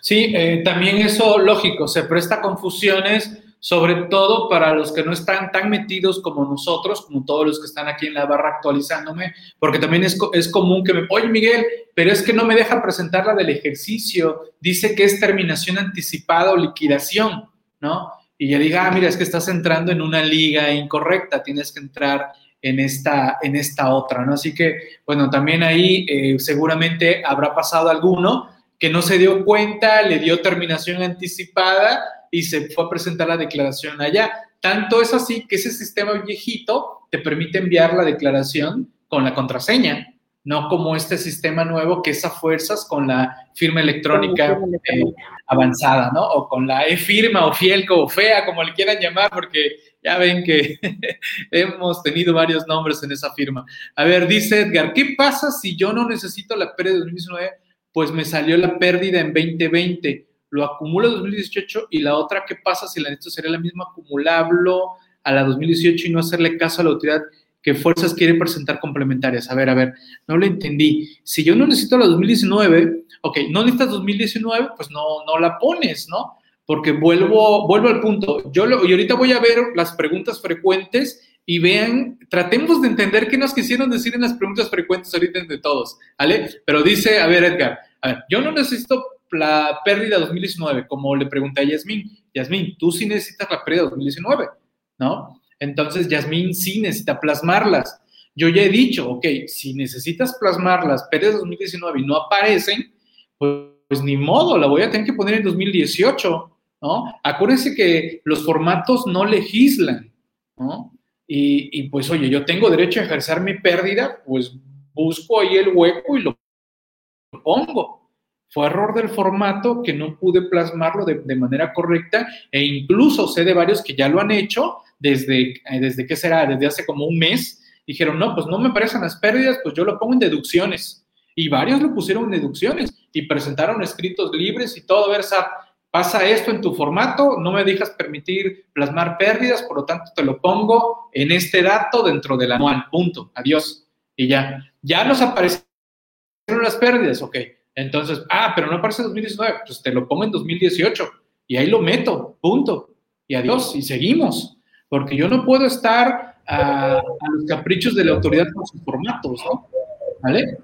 Sí, eh, también eso, lógico, se presta confusiones, sobre todo para los que no están tan metidos como nosotros, como todos los que están aquí en la barra actualizándome, porque también es, es común que me, oye Miguel, pero es que no me deja presentar la del ejercicio, dice que es terminación anticipada o liquidación, ¿no? Y yo diga, ah, mira, es que estás entrando en una liga incorrecta, tienes que entrar en esta, en esta otra, ¿no? Así que, bueno, también ahí eh, seguramente habrá pasado alguno que no se dio cuenta, le dio terminación anticipada y se fue a presentar la declaración allá. Tanto es así que ese sistema viejito te permite enviar la declaración con la contraseña, no como este sistema nuevo que es a fuerzas con la firma electrónica eh, avanzada, ¿no? O con la e-firma o fiel o fea, como le quieran llamar, porque ya ven que hemos tenido varios nombres en esa firma. A ver, dice Edgar, ¿qué pasa si yo no necesito la pérdida de 2019? Pues me salió la pérdida en 2020, lo acumulo en 2018 y la otra, ¿qué pasa si la necesito sería la misma acumulablo a la 2018 y no hacerle caso a la autoridad que fuerzas quiere presentar complementarias? A ver, a ver, no lo entendí. Si yo no necesito la 2019, ok, no necesitas 2019, pues no, no la pones, ¿no? Porque vuelvo, vuelvo al punto. Yo lo, y ahorita voy a ver las preguntas frecuentes y vean, tratemos de entender qué nos quisieron decir en las preguntas frecuentes ahorita de todos, ¿vale? Pero dice, a ver, Edgar, a ver, yo no necesito la pérdida 2019, como le pregunté a Yasmín. Yasmín, tú sí necesitas la pérdida 2019, ¿no? Entonces, Yasmín sí necesita plasmarlas. Yo ya he dicho, ok, si necesitas plasmar las pérdidas 2019 y no aparecen, pues, ni modo, la voy a tener que poner en 2018, ¿no? Acuérdense que los formatos no legislan, ¿no? Y, pues, oye, yo tengo derecho a ejercer mi pérdida, pues busco ahí el hueco y lo pongo. Fue error del formato que no pude plasmarlo de, manera correcta e incluso sé de varios que ya lo han hecho desde, eh, desde ¿qué será? Desde hace como un mes. Dijeron, no, pues no me parecen las pérdidas, pues yo lo pongo en deducciones. y varios lo pusieron en deducciones y presentaron escritos libres y todo, a ver, SAT, pasa esto en tu formato, no me dejas permitir plasmar pérdidas, por lo tanto te lo pongo en este dato dentro del anual, punto, adiós. Y ya, ya nos aparecieron las pérdidas, ok. Entonces, ah, pero no aparece en 2019, pues te lo pongo en 2018 y ahí lo meto, punto. Y adiós, y seguimos. Porque yo no puedo estar a, los caprichos de la autoridad con sus formatos, ¿no? ¿Vale?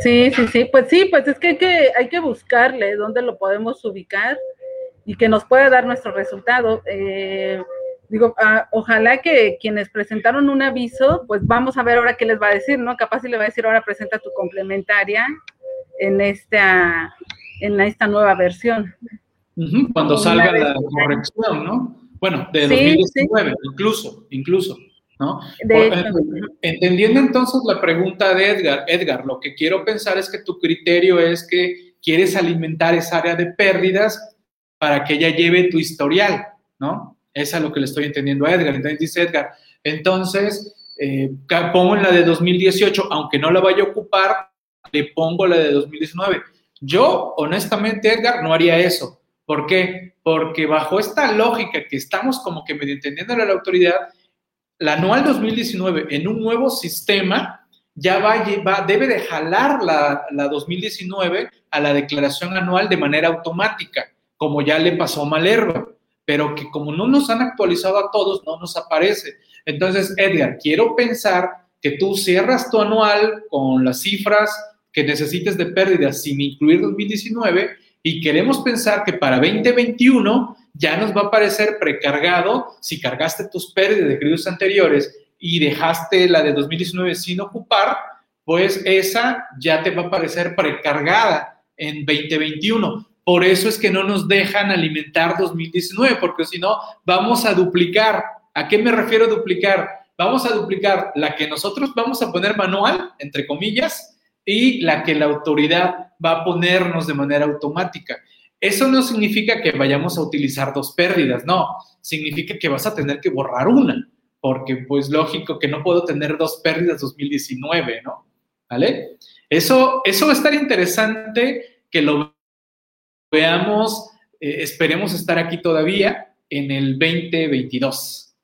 Sí, sí, sí, pues sí, pues es que hay que, hay que buscarle dónde lo podemos ubicar y que nos pueda dar nuestro resultado. Eh, digo, ah, ojalá que quienes presentaron un aviso, pues vamos a ver ahora qué les va a decir, ¿no? Capaz si le va a decir ahora presenta tu complementaria en esta, en esta nueva versión. cuando salga la corrección, ¿no? Bueno, de 2019, incluso, incluso, ¿no? entendiendo entonces la pregunta de Edgar, Edgar, lo que quiero pensar es que tu criterio es que quieres alimentar esa área de pérdidas para que ella lleve tu historial, ¿no? Es lo que le estoy entendiendo a Edgar. Entonces dice Edgar, entonces eh, pongo en la de 2018, aunque no la vaya a ocupar, le pongo la de 2019. Yo, honestamente, Edgar, no haría eso. ¿Por qué? Porque bajo esta lógica que estamos como que medio entendiendo a la autoridad, la anual 2019 en un nuevo sistema ya va, debe de jalar la, la 2019 a la declaración anual de manera automática, como ya le pasó a pero que como no nos han actualizado a todos, no nos aparece. Entonces, Edgar, quiero pensar que tú cierras tu anual con las cifras que necesites de pérdidas sin incluir 2019 y queremos pensar que para 2021 ya nos va a aparecer precargado si cargaste tus pérdidas de créditos anteriores y dejaste la de 2019 sin ocupar, pues esa ya te va a aparecer precargada en 2021. Por eso es que no nos dejan alimentar 2019, porque si no, vamos a duplicar. ¿A qué me refiero a duplicar? Vamos a duplicar la que nosotros vamos a poner manual, entre comillas, y la que la autoridad va a ponernos de manera automática. Eso no significa que vayamos a utilizar dos pérdidas, no, significa que vas a tener que borrar una, porque pues lógico que no puedo tener dos pérdidas 2019, ¿no? ¿Vale? Eso, eso va a estar interesante que lo veamos, eh, esperemos estar aquí todavía en el 2022,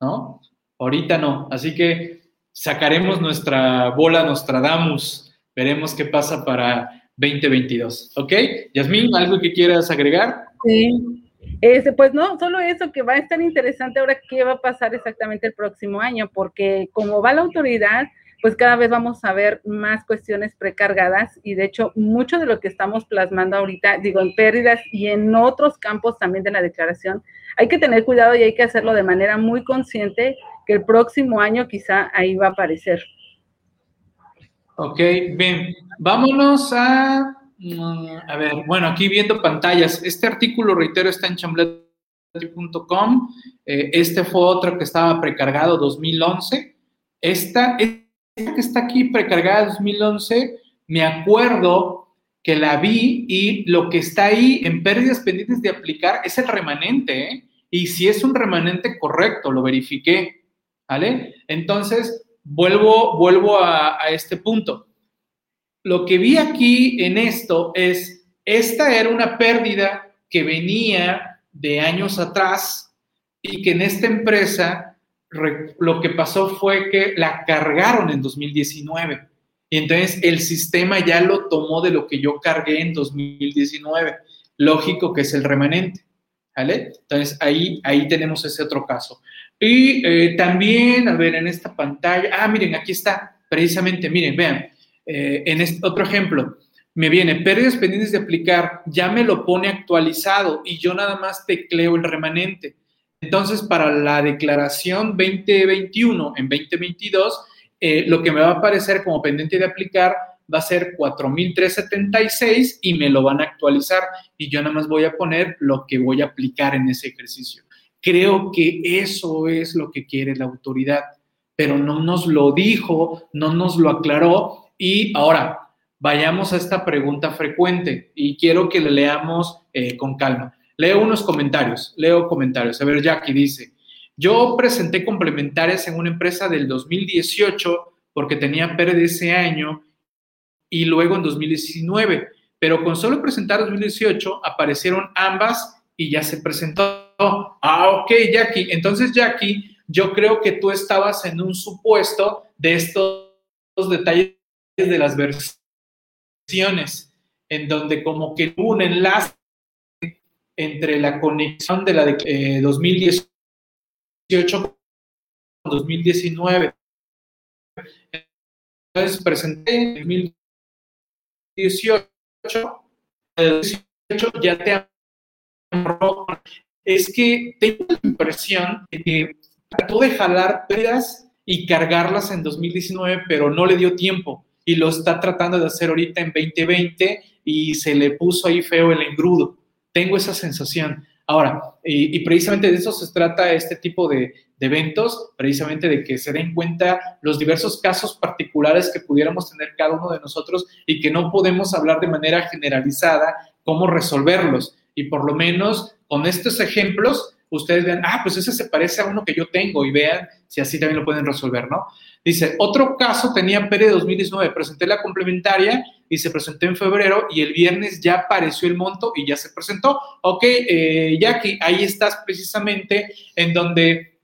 ¿no? Ahorita no, así que sacaremos nuestra bola Nostradamus veremos qué pasa para 2022. ¿Ok? Yasmín, ¿algo que quieras agregar? Sí. Este, pues no, solo eso que va a estar interesante ahora qué va a pasar exactamente el próximo año, porque como va la autoridad, pues cada vez vamos a ver más cuestiones precargadas y de hecho mucho de lo que estamos plasmando ahorita, digo, en pérdidas y en otros campos también de la declaración, hay que tener cuidado y hay que hacerlo de manera muy consciente que el próximo año quizá ahí va a aparecer. Ok, bien. Vámonos a, mm, a ver, bueno, aquí viendo pantallas. Este artículo, reitero, está en chamblet.com. Eh, este fue otro que estaba precargado 2011. Esta, esta que está aquí precargada 2011, me acuerdo que la vi y lo que está ahí en pérdidas pendientes de aplicar es el remanente, ¿eh? Y si es un remanente correcto, lo verifiqué, ¿vale? Entonces, vuelvo, vuelvo a, este punto. Lo que vi aquí en esto es, esta era una pérdida que venía de años atrás y que en esta empresa lo que pasó fue que la cargaron en 2019. Y entonces el sistema ya lo tomó de lo que yo cargué en 2019. Lógico que es el remanente. ¿Vale? Entonces ahí, ahí tenemos ese otro caso. Y eh, también, a ver, en esta pantalla, ah, miren, aquí está, precisamente, miren, vean, eh, en este otro ejemplo, me viene pérdidas pendientes de aplicar, ya me lo pone actualizado y yo nada más tecleo el remanente. Entonces, para la declaración 2021 en 2022, eh, lo que me va a aparecer como pendiente de aplicar va a ser 4.376 y me lo van a actualizar y yo nada más voy a poner lo que voy a aplicar en ese ejercicio. Creo que eso es lo que quiere la autoridad, pero no nos lo dijo, no nos lo aclaró. Y ahora, vayamos a esta pregunta frecuente y quiero que le leamos eh, con calma. Leo unos comentarios, leo comentarios. A ver, Jackie dice, yo presenté complementarias en una empresa del 2018 porque tenía pérdida ese año y luego en 2019. Pero con solo presentar 2018 aparecieron ambas y ya se presentó. Ah, ok, Jackie. Entonces, Jackie, yo creo que tú estabas en un supuesto de estos detalles de las versiones, en donde como que un enlace entre la conexión de la de 2018 con 2019. Entonces presenté en 2018, el 2018 ya te es que tengo la impresión de que trató de jalar pérdidas y cargarlas en 2019, pero no le dio tiempo y lo está tratando de hacer ahorita en 2020 y se le puso ahí feo el engrudo. Tengo esa sensación. Ahora, y, precisamente de eso se trata este tipo de, eventos, precisamente de que se den cuenta los diversos casos particulares que pudiéramos tener cada uno de nosotros y que no podemos hablar de manera generalizada cómo resolverlos. Y por lo menos con estos ejemplos, ustedes vean, ah, pues ese se parece a uno que yo tengo y vean si así también lo pueden resolver, ¿no? Dice, otro caso tenía PERE 2019, presenté la complementaria y se presentó en febrero y el viernes ya apareció el monto y ya se presentó. Ok, eh, Jackie, ahí estás precisamente en donde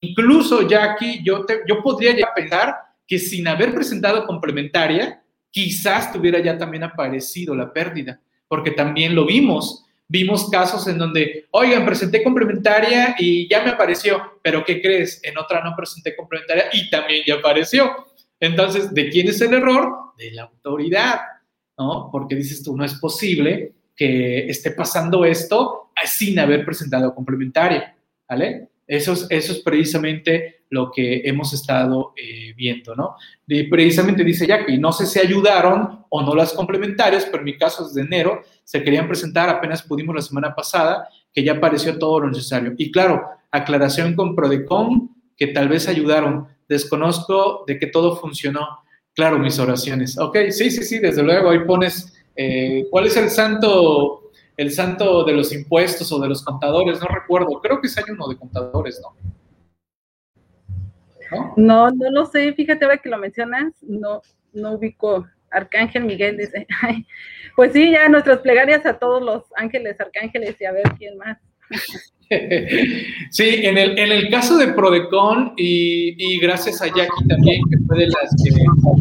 incluso, Jackie, yo, te, yo podría ya pensar que sin haber presentado complementaria, quizás tuviera ya también aparecido la pérdida, porque también lo vimos vimos casos en donde, oigan, presenté complementaria y ya me apareció, pero ¿qué crees? En otra no presenté complementaria y también ya apareció. Entonces, ¿de quién es el error? De la autoridad, ¿no? Porque dices tú, no es posible que esté pasando esto sin haber presentado complementaria, ¿vale? Eso es, eso es precisamente lo que hemos estado eh, viendo, ¿no? Y precisamente dice Jackie, no sé si ayudaron o no las complementarias, pero en mi caso es de enero, se querían presentar, apenas pudimos la semana pasada, que ya apareció todo lo necesario. Y claro, aclaración con Prodecon, que tal vez ayudaron. Desconozco de que todo funcionó. Claro, mis oraciones. Ok, sí, sí, sí, desde luego, ahí pones, eh, ¿cuál es el santo el santo de los impuestos o de los contadores, no recuerdo, creo que es hay uno de contadores, ¿no? ¿no? No, lo sé, fíjate ahora que lo mencionas, no, no ubico. Arcángel Miguel dice, pues sí, ya nuestras plegarias a todos los ángeles, arcángeles y a ver quién más. Sí, en el, en el caso de Prodecon y, gracias a Jackie también, que fue de las que,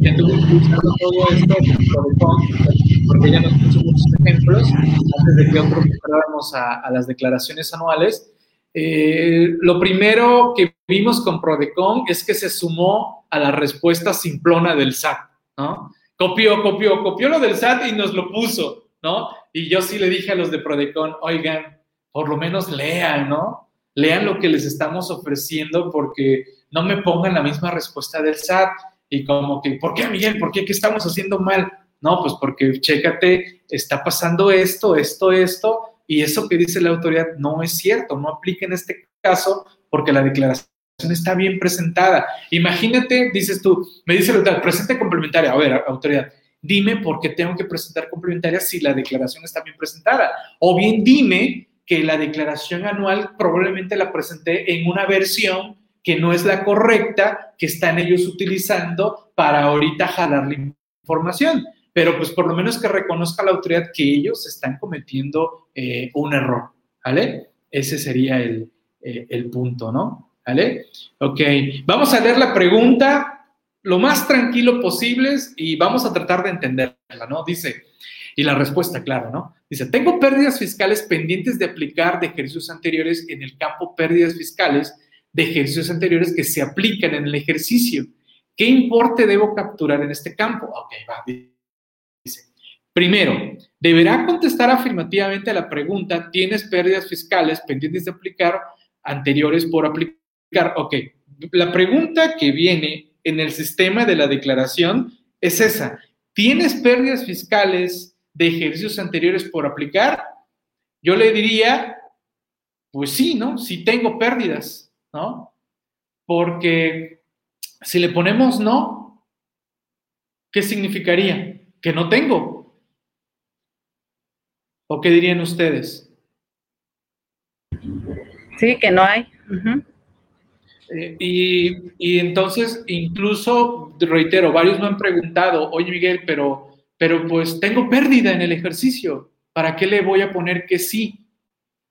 que estuvo impulsando todo esto, Prodecon, porque ella nos puso muchos ejemplos antes de que otros fuéramos a, a, las declaraciones anuales. Eh, lo primero que vimos con Prodecon es que se sumó a la respuesta simplona del SAT, ¿no? Copió, copió, copió lo del SAT y nos lo puso, ¿no? Y yo sí le dije a los de Prodecon, oigan, por lo menos lean, ¿no? Lean lo que les estamos ofreciendo porque no me pongan la misma respuesta del SAT y como que, ¿por qué, Miguel? ¿Por qué? ¿Qué estamos haciendo mal? No, pues porque, chécate, está pasando esto, esto, esto, y eso que dice la autoridad no es cierto, no aplica en este caso porque la declaración está bien presentada. Imagínate, dices tú, me dice la autoridad, presente complementaria. A ver, autoridad, dime por qué tengo que presentar complementaria si la declaración está bien presentada. O bien dime que la declaración anual probablemente la presenté en una versión que no es la correcta que están ellos utilizando para ahorita jalar la información. Pero pues por lo menos que reconozca la autoridad que ellos están cometiendo eh, un error, ¿vale? Ese sería el, eh, el punto, ¿no? ¿Vale? Ok, vamos a leer la pregunta lo más tranquilo posible y vamos a tratar de entenderla, ¿no? Dice, y la respuesta, claro, ¿no? Dice, tengo pérdidas fiscales pendientes de aplicar de ejercicios anteriores en el campo pérdidas fiscales de ejercicios anteriores que se aplican en el ejercicio. ¿Qué importe debo capturar en este campo? Ok, va, dice. Primero, deberá contestar afirmativamente a la pregunta, ¿tienes pérdidas fiscales pendientes de aplicar anteriores por aplicar? Ok, la pregunta que viene en el sistema de la declaración es esa. ¿Tienes pérdidas fiscales de ejercicios anteriores por aplicar, yo le diría, pues sí, ¿no? Si tengo pérdidas, ¿no? Porque si le ponemos no, ¿qué significaría? Que no tengo. ¿O qué dirían ustedes? Sí, que no hay. Eh, y, y, entonces, incluso, reitero, varios me han preguntado, oye Miguel, pero, pero pues tengo pérdida en el ejercicio, ¿para qué le voy a poner que sí?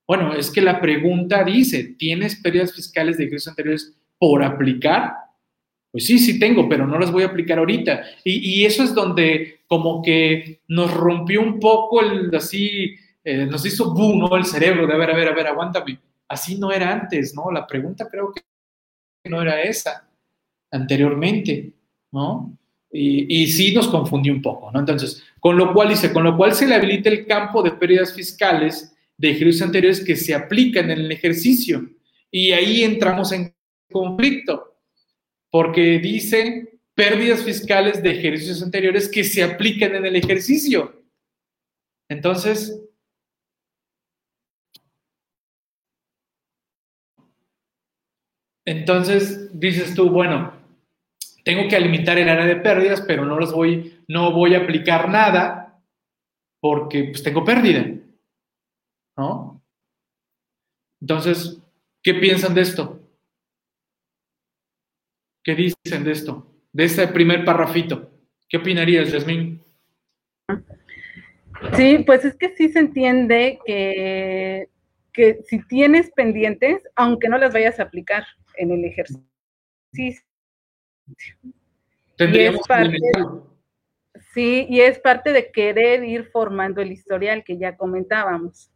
Bueno, es que la pregunta dice, ¿tienes pérdidas fiscales de ejercicios anteriores por aplicar? Pues sí, sí tengo, pero no las voy a aplicar ahorita. Y, y eso es donde como que nos rompió un poco el así, eh, nos hizo boom, ¿no? El cerebro de a ver, a ver, a ver, aguántame. Así no era antes, ¿no? La pregunta creo que no era esa anteriormente, ¿no? Y, sí nos confundió un poco, ¿no? Entonces, con lo cual dice, con lo cual se le habilita el campo de pérdidas fiscales de ejercicios anteriores que se aplican en el ejercicio. Y ahí entramos en conflicto, porque dice pérdidas fiscales de ejercicios anteriores que se aplican en el ejercicio. Entonces, entonces dices tú, bueno, tengo que limitar el área de pérdidas, pero no los voy, no voy a aplicar nada porque pues, tengo pérdida. ¿No? Entonces, ¿qué piensan de esto? ¿Qué dicen de esto? De este primer parrafito. ¿Qué opinarías, Yasmín? Sí, pues es que sí se entiende que, que si tienes pendientes, aunque no las vayas a aplicar en el ejercicio. Tendríamos parte, sí, y es parte de querer ir formando el historial que ya comentábamos.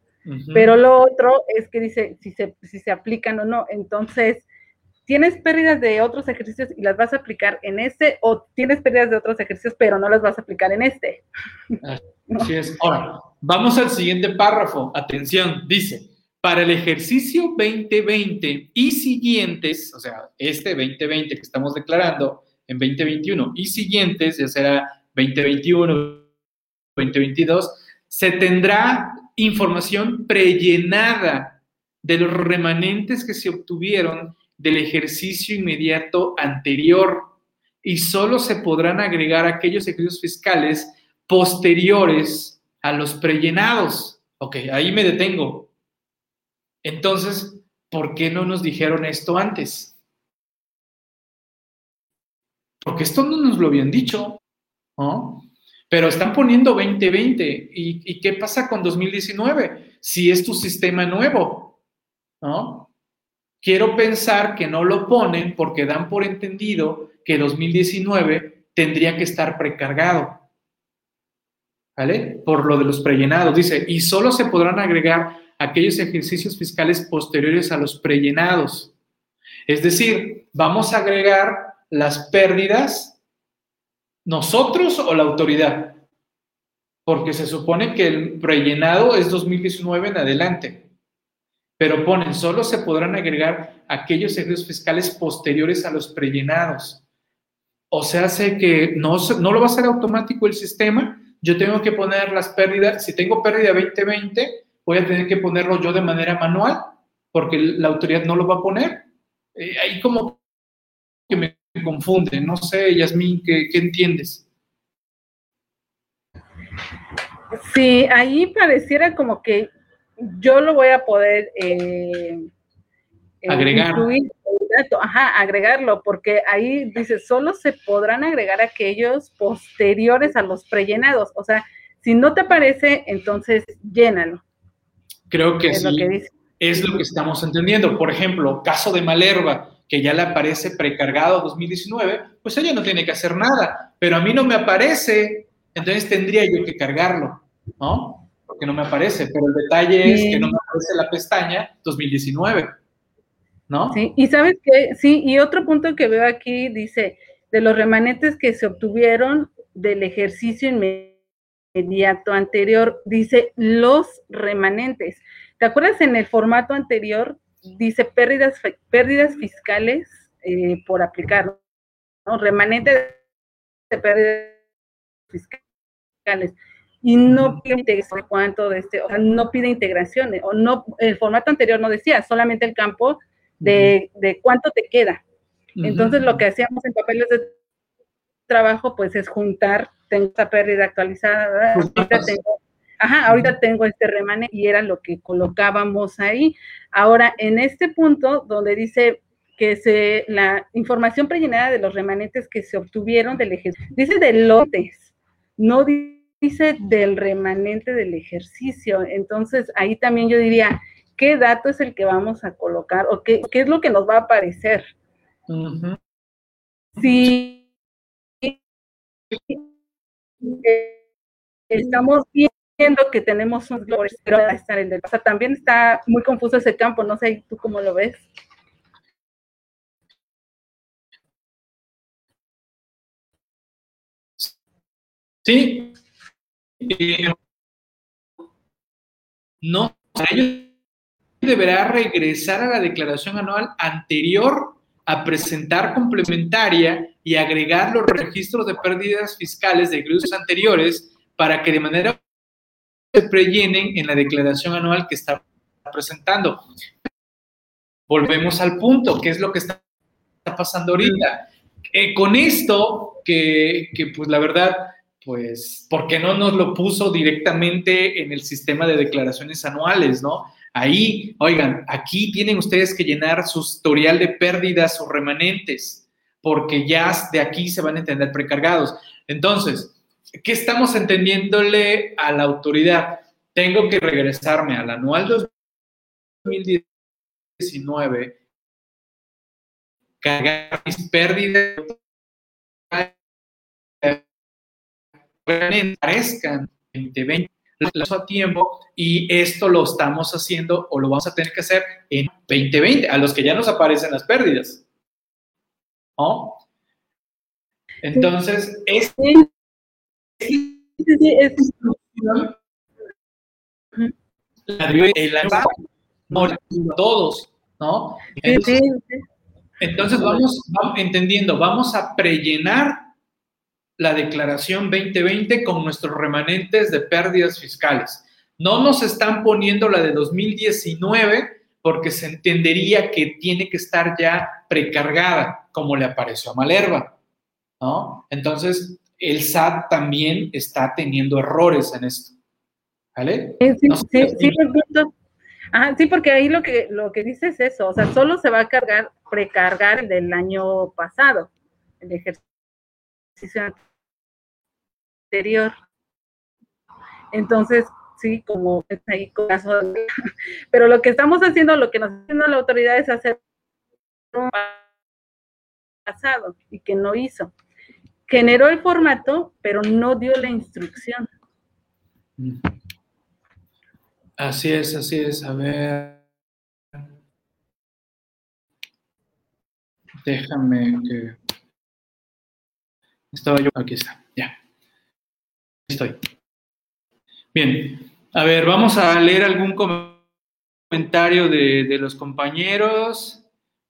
Pero lo otro es que dice si se, si se aplican o no. Entonces, tienes pérdidas de otros ejercicios y las vas a aplicar en este, o tienes pérdidas de otros ejercicios, pero no las vas a aplicar en este. Así es. Ahora, vamos al siguiente párrafo. Atención, dice, para el ejercicio 2020 y siguientes, o sea, este 2020 que estamos declarando en 2021 y siguientes, ya será 2021, 2022, se tendrá información prellenada de los remanentes que se obtuvieron del ejercicio inmediato anterior y solo se podrán agregar aquellos ejercicios fiscales posteriores a los prellenados. Ok, ahí me detengo. Entonces, ¿por qué no nos dijeron esto antes? Porque esto no nos lo habían dicho, ¿no? Pero están poniendo 2020. ¿Y, ¿Y, qué pasa con 2019? Si es tu sistema nuevo, ¿no? Quiero pensar que no lo ponen porque dan por entendido que 2019 tendría que estar precargado. ¿Vale? Por lo de los prellenados. Dice, y solo se podrán agregar aquellos ejercicios fiscales posteriores a los prellenados. Es decir, vamos a agregar las pérdidas nosotros o la autoridad. Porque se supone que el prellenado es 2019 en adelante pero ponen, solo se podrán agregar aquellos ejercicios fiscales posteriores a los prellenados. O sea, sé que no, no lo va a hacer automático el sistema, yo tengo que poner las pérdidas, si tengo pérdida 2020, voy a tener que ponerlo yo de manera manual, porque la autoridad no lo va a poner. Eh, ahí como que me confunde, no sé, Yasmín, ¿qué, ¿qué entiendes? Sí, ahí pareciera como que yo lo voy a poder eh, eh, agregar. ajá, agregarlo, porque ahí dice, solo se podrán agregar aquellos posteriores a los prellenados. O sea, si no te parece, entonces llénalo. Creo que es sí. Lo que dice. Es lo que estamos entendiendo. Por ejemplo, caso de Malerva, que ya le aparece precargado 2019, pues ella no tiene que hacer nada, pero a mí no me aparece, entonces tendría yo que cargarlo, ¿no? que no me aparece, pero el detalle es que no me aparece la pestaña 2019, ¿no? Sí, y sabes que, sí, y otro punto que veo aquí dice, de los remanentes que se obtuvieron del ejercicio inmediato anterior, dice los remanentes. ¿Te acuerdas en el formato anterior? Dice pérdidas, pérdidas fiscales eh, por aplicar, ¿no? Remanentes de pérdidas fiscales y no pide integración cuánto de este, o sea, no pide integración, o no, el formato anterior no decía, solamente el campo de, de cuánto te queda. Entonces, lo que hacíamos en papeles de trabajo, pues es juntar, tengo esta pérdida actualizada, ahorita tengo, ajá, ahorita tengo este remane y era lo que colocábamos ahí. Ahora, en este punto donde dice que se, la información prellenada de los remanentes que se obtuvieron del ejercicio, dice de lotes, no dice del remanente del ejercicio. Entonces, ahí también yo diría, ¿qué dato es el que vamos a colocar o qué, qué es lo que nos va a aparecer? Si estamos viendo que tenemos un estar el del pasado. También está muy confuso ese campo, no sé tú cómo lo ves. Sí. Eh, no, ellos deberá regresar a la declaración anual anterior a presentar complementaria y agregar los registros de pérdidas fiscales de egresos anteriores para que de manera se prellenen en la declaración anual que está presentando. Volvemos al punto, ¿qué es lo que está pasando ahorita? Eh, con esto, que, que pues la verdad, pues, ¿por qué no nos lo puso directamente en el sistema de declaraciones anuales, no? Ahí, oigan, aquí tienen ustedes que llenar su historial de pérdidas o remanentes, porque ya de aquí se van a entender precargados. Entonces, ¿qué estamos entendiéndole a la autoridad? Tengo que regresarme al anual 2019, cargar mis pérdidas aparezcan 2020 a tiempo y esto lo estamos haciendo o lo vamos a tener que hacer en 2020, a los que ya nos aparecen las pérdidas. ¿No? Entonces, es, la todos, ¿no? Entonces, vamos, vamos entendiendo, vamos a prellenar la declaración 2020 con nuestros remanentes de pérdidas fiscales. No nos están poniendo la de 2019 porque se entendería que tiene que estar ya precargada, como le apareció a Malerva, ¿no? Entonces, el SAT también está teniendo errores en esto. ¿Vale? Sí, sí, sí, porque ahí lo que, lo que dice es eso, o sea, solo se va a cargar, precargar el del año pasado, el ejercicio anterior. Entonces, sí, como es ahí caso, pero lo que estamos haciendo, lo que nos está haciendo la autoridad es hacer un pasado y que no hizo. Generó el formato, pero no dio la instrucción. Así es, así es. A ver. Déjame que. Estaba yo. Aquí está, ya. Estoy. Bien, a ver, vamos a leer algún comentario de, los compañeros.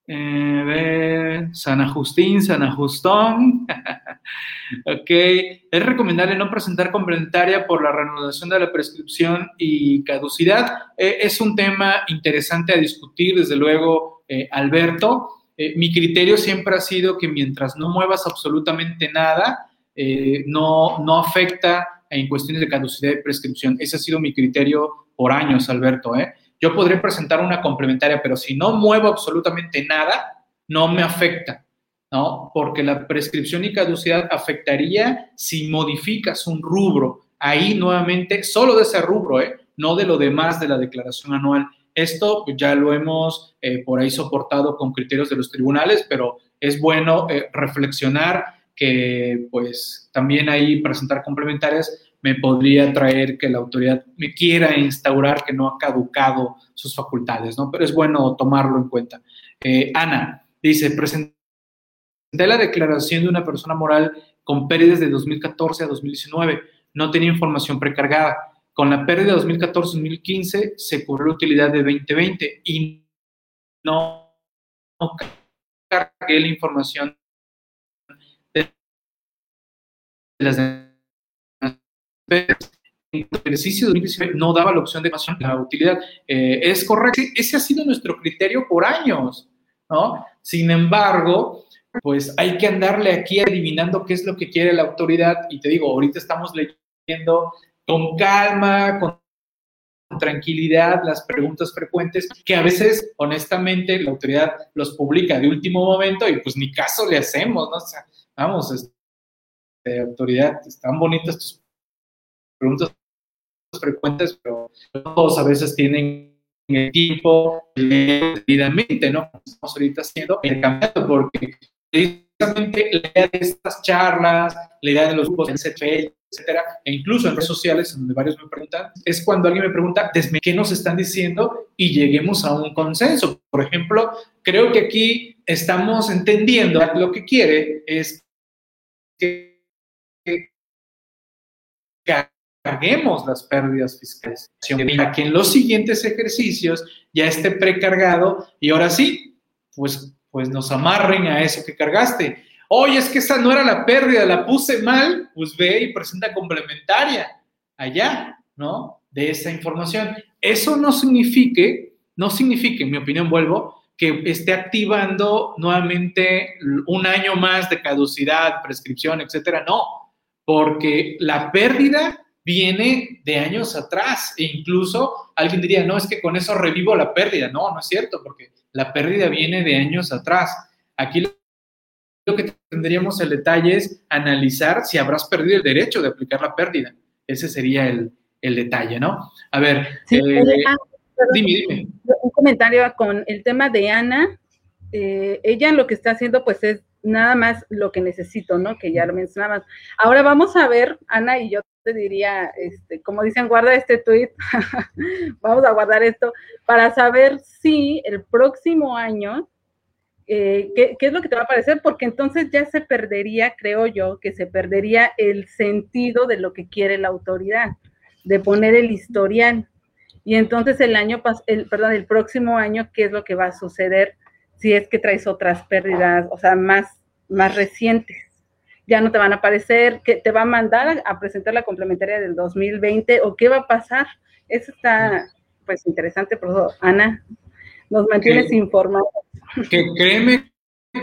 Eh, a ver, San Agustín, San Ajustón. ok, es recomendable no presentar complementaria por la reanudación de la prescripción y caducidad. Eh, es un tema interesante a discutir, desde luego, eh, Alberto. Mi criterio siempre ha sido que mientras no muevas absolutamente nada, no, no afecta en cuestiones de caducidad y prescripción. Ese ha sido mi criterio por años, Alberto. ¿eh? Yo podré presentar una complementaria, pero si no muevo absolutamente nada, no me afecta, ¿no? Porque la prescripción y caducidad afectaría si modificas un rubro. Ahí nuevamente, solo de ese rubro, ¿eh? no de lo demás de la declaración anual. Esto ya lo hemos eh, por ahí soportado con criterios de los tribunales, pero es bueno eh, reflexionar que pues también ahí presentar complementarias me podría traer que la autoridad me quiera instaurar que no ha caducado sus facultades, ¿no? Pero es bueno tomarlo en cuenta. Eh, Ana dice, presenté la declaración de una persona moral con pérdidas de 2014 a 2019, no tenía información precargada. Con la pérdida de 2014-2015 se cubrió la utilidad de 2020 y no, cargué la información las el ejercicio de 2019 no daba la opción de la utilidad. Eh, es correcto, ese ha sido nuestro criterio por años, ¿no? Sin embargo, pues hay que andarle aquí adivinando qué es lo que quiere la autoridad y te digo, ahorita estamos leyendo con calma, con tranquilidad las preguntas frecuentes que a veces, honestamente, la autoridad los publica de último momento y pues ni caso le hacemos, ¿no? O sea, vamos, este, autoridad, están bonitas tus preguntas frecuentes, pero todos a veces tienen el tiempo debidamente, ¿no? Estamos ahorita haciendo, cambiando porque precisamente la idea de estas charlas, la idea de los grupos en CFL, etcétera, e incluso en redes sociales, donde varios me preguntan, es cuando alguien me pregunta, ¿qué nos están diciendo? Y lleguemos a un consenso. Por ejemplo, creo que aquí estamos entendiendo lo que quiere es que, carguemos las pérdidas fiscales, que en los siguientes ejercicios ya esté precargado y ahora sí, pues, pues nos amarren a eso que cargaste. Oye, es que esa no era la pérdida, la puse mal, pues ve y presenta complementaria allá, ¿no? De esa información. Eso no signifique, no signifique, en mi opinión, vuelvo, que esté activando nuevamente un año más de caducidad, prescripción, etcétera. No, porque la pérdida viene de años atrás e incluso alguien diría, no, es que con eso revivo la pérdida. No, no es cierto, porque la pérdida viene de años atrás. Aquí lo que tendríamos el detalle es analizar si habrás perdido el derecho de aplicar la pérdida. Ese sería el, detalle, ¿no? A ver, eh, dime, dime. Un comentario con el tema de Ana. Eh, ella lo que está haciendo pues es nada más lo que necesito, ¿no? Que ya lo mencionabas. Ahora vamos a ver, Ana y yo te diría, este, como dicen, guarda este tweet, vamos a guardar esto, para saber si el próximo año, eh, ¿qué, ¿qué, es lo que te va a parecer? Porque entonces ya se perdería, creo yo, que se perdería el sentido de lo que quiere la autoridad, de poner el historial. Y entonces el año, el, perdón, el próximo año, ¿qué es lo que va a suceder si es que traes otras pérdidas, o sea, más, más recientes? Ya no te van a aparecer, que te va a mandar a, presentar la complementaria del 2020 o qué va a pasar. Eso está pues interesante, por eso, Ana, nos mantienes informados. Que créeme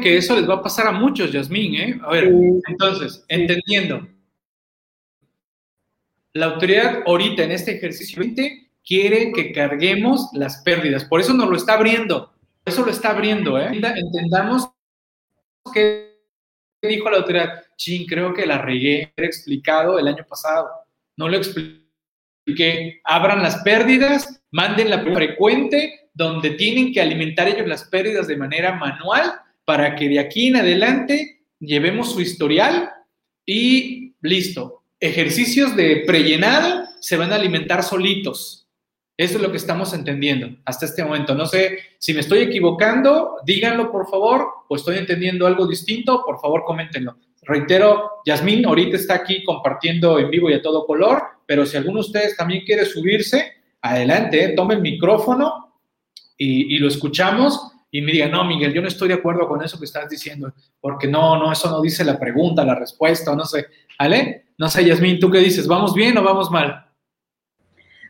que eso les va a pasar a muchos, Yasmín, ¿eh? A ver, entonces, entendiendo, la autoridad ahorita en este ejercicio 20 quiere que carguemos las pérdidas, por eso nos lo está abriendo, por eso lo está abriendo, ¿eh? Entendamos que dijo la autoridad, chin, creo que la regué, he explicado el año pasado, no lo expliqué, abran las pérdidas, manden la frecuente, donde tienen que alimentar ellos las pérdidas de manera manual para que de aquí en adelante llevemos su historial y listo. Ejercicios de prellenado se van a alimentar solitos. Eso es lo que estamos entendiendo hasta este momento. No sé si me estoy equivocando, díganlo por favor, o estoy entendiendo algo distinto, por favor coméntenlo. Reitero, Yasmín ahorita está aquí compartiendo en vivo y a todo color, pero si alguno de ustedes también quiere subirse, adelante, eh, tome el micrófono y, lo escuchamos y me diga, no, Miguel, yo no estoy de acuerdo con eso que estás diciendo, porque no, no, eso no dice la pregunta, la respuesta, no sé. ¿Vale? No sé, Yasmín, ¿tú qué dices? ¿Vamos bien o vamos mal?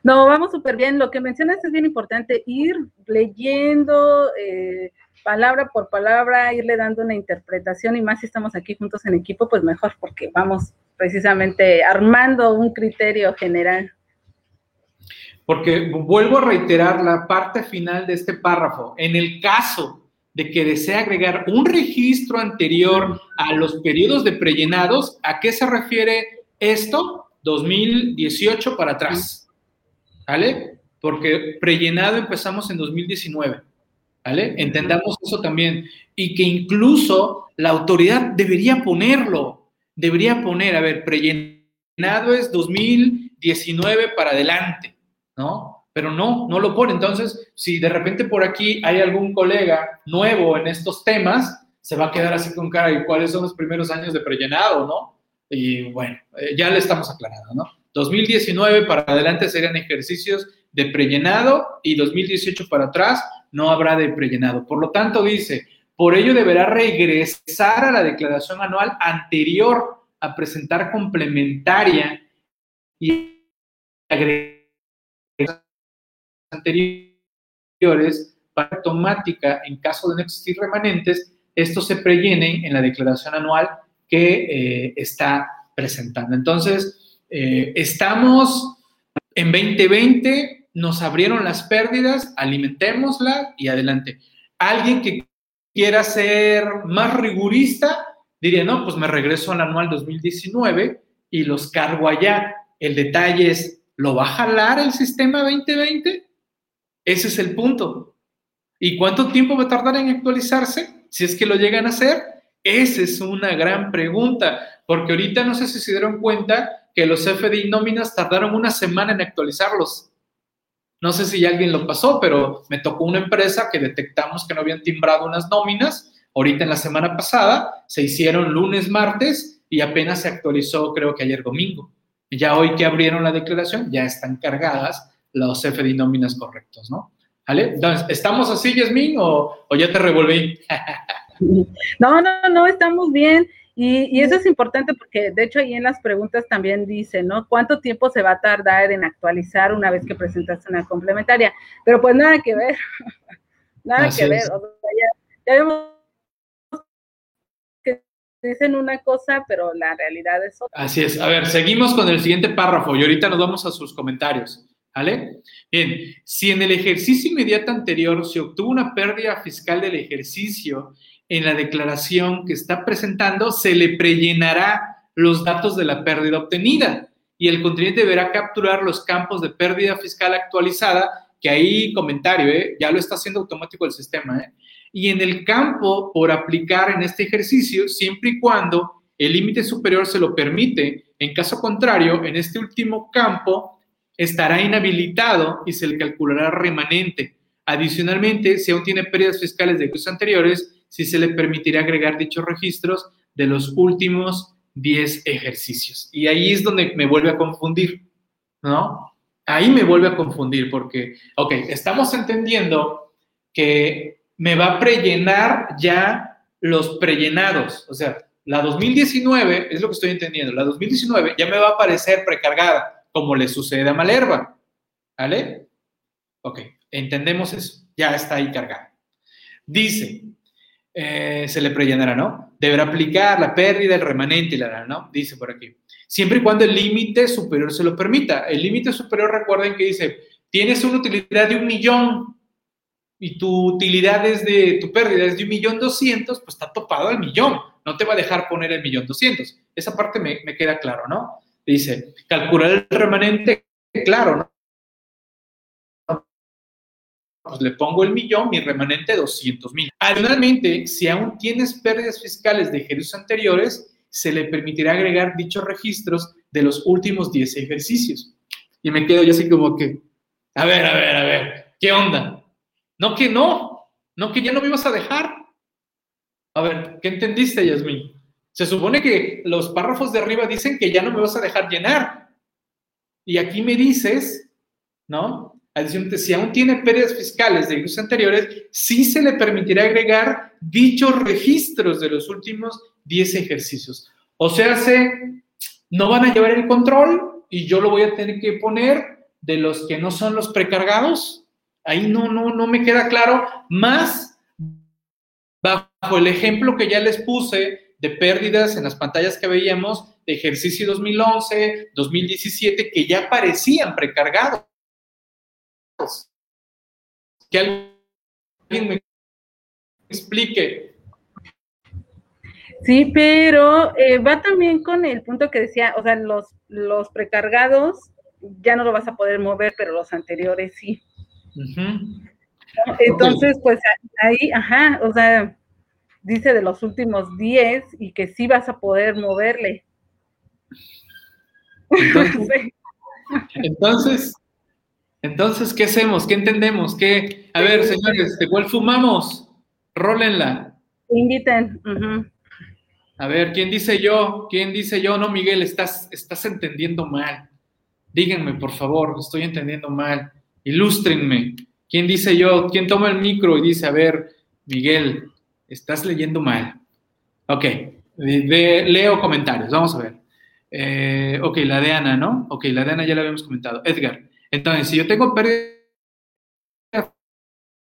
No, vamos súper bien. Lo que mencionas es bien importante, ir leyendo eh, palabra por palabra, irle dando una interpretación y más si estamos aquí juntos en equipo, pues mejor porque vamos precisamente armando un criterio general. Porque vuelvo a reiterar la parte final de este párrafo. En el caso de que desee agregar un registro anterior a los periodos de prellenados, ¿a qué se refiere esto? 2018 para atrás. ¿vale? Porque prellenado empezamos en 2019, ¿vale? Entendamos eso también. Y que incluso la autoridad debería ponerlo, debería poner, a ver, prellenado es 2019 para adelante, ¿no? Pero no, no lo pone. Entonces, si de repente por aquí hay algún colega nuevo en estos temas, se va a quedar así con cara, ¿y cuáles son los primeros años de prellenado, no? Y bueno, eh, ya le estamos aclarando, ¿no? 2019 para adelante serían ejercicios de prellenado y 2018 para atrás no habrá de prellenado. Por lo tanto, dice, por ello deberá regresar a la declaración anual anterior a presentar complementaria y agregar anteriores para automática en caso de no existir remanentes, estos se prellenen en la declaración anual que eh, está presentando. Entonces, eh, estamos en 2020, nos abrieron las pérdidas, alimentémoslas y adelante. Alguien que quiera ser más rigurista, diría, no, pues me regreso al anual 2019 y los cargo allá. El detalle es, ¿lo va a jalar el sistema 2020? Ese es el punto. ¿Y cuánto tiempo va a tardar en actualizarse? Si es que lo llegan a hacer, esa es una gran pregunta, porque ahorita no sé si se dieron cuenta que los FDI nóminas tardaron una semana en actualizarlos. No sé si alguien lo pasó, pero me tocó una empresa que detectamos que no habían timbrado unas nóminas. Ahorita en la semana pasada se hicieron lunes, martes y apenas se actualizó creo que ayer domingo. Ya hoy que abrieron la declaración ya están cargadas los FDI nóminas correctos, ¿no? Entonces, ¿estamos así, Yasmin, o ya te revolví? no, no, no, estamos bien. Y, eso es importante porque, de hecho, ahí en las preguntas también dice, ¿no? ¿Cuánto tiempo se va a tardar en actualizar una vez que presentaste una complementaria? Pero pues nada que ver, nada que ver. O sea, ya, vemos que dicen una cosa, pero la realidad es otra. Así es. A ver, seguimos con el siguiente párrafo y ahorita nos vamos a sus comentarios. ¿Vale? Bien, si en el ejercicio inmediato anterior se obtuvo una pérdida fiscal del ejercicio en la declaración que está presentando, se le prellenará los datos de la pérdida obtenida y el contribuyente deberá capturar los campos de pérdida fiscal actualizada, que ahí comentario, ¿eh? ya lo está haciendo automático el sistema. ¿eh? Y en el campo por aplicar en este ejercicio, siempre y cuando el límite superior se lo permite, en caso contrario, en este último campo estará inhabilitado y se le calculará remanente. Adicionalmente, si aún tiene pérdidas fiscales de años anteriores, si se le permitirá agregar dichos registros de los últimos 10 ejercicios. Y ahí es donde me vuelve a confundir, ¿no? Ahí me vuelve a confundir porque, ok, estamos entendiendo que me va a prellenar ya los prellenados, o sea, la 2019, es lo que estoy entendiendo, la 2019 ya me va a aparecer precargada, como le sucede a Malerva, ¿vale? Ok, entendemos eso, ya está ahí cargada. Dice, eh, se le prellenará, ¿no? Deberá aplicar la pérdida, el remanente y la, ¿no? Dice por aquí. Siempre y cuando el límite superior se lo permita. El límite superior, recuerden que dice, tienes una utilidad de un millón y tu utilidad es de, tu pérdida es de un millón doscientos, pues está topado al millón. No te va a dejar poner el millón doscientos. Esa parte me, me queda claro, ¿no? Dice, calcular el remanente, claro, ¿no? Pues le pongo el millón, mi remanente 200 mil. Adicionalmente, si aún tienes pérdidas fiscales de ejercicios anteriores, se le permitirá agregar dichos registros de los últimos 10 ejercicios. Y me quedo yo así como que, a ver, a ver, a ver, ¿qué onda? No que no, no que ya no me ibas a dejar. A ver, ¿qué entendiste, Yasmin? Se supone que los párrafos de arriba dicen que ya no me vas a dejar llenar. Y aquí me dices, ¿no? Adicionalmente, si aún tiene pérdidas fiscales de años anteriores, sí se le permitirá agregar dichos registros de los últimos 10 ejercicios. O sea, se, no van a llevar el control y yo lo voy a tener que poner de los que no son los precargados. Ahí no, no, no me queda claro. Más bajo el ejemplo que ya les puse de pérdidas en las pantallas que veíamos de ejercicio 2011, 2017, que ya parecían precargados. Que alguien me explique. Sí, pero eh, va también con el punto que decía, o sea, los, los precargados ya no lo vas a poder mover, pero los anteriores sí. Entonces, pues ahí, ajá, o sea, dice de los últimos 10 y que sí vas a poder moverle. entonces entonces, ¿qué hacemos? ¿Qué entendemos? ¿Qué? A ver, señores, ¿de cuál fumamos? Rólenla. Inviten. A ver, ¿quién dice yo? ¿Quién dice yo? No, Miguel, estás, estás entendiendo mal. Díganme, por favor, estoy entendiendo mal. Ilústrenme. ¿Quién dice yo? ¿Quién toma el micro y dice, a ver, Miguel, estás leyendo mal? Ok, leo comentarios, vamos a ver. Eh, ok, la de Ana, ¿no? Ok, la de Ana ya la habíamos comentado. Edgar, entonces, si yo tengo pérdida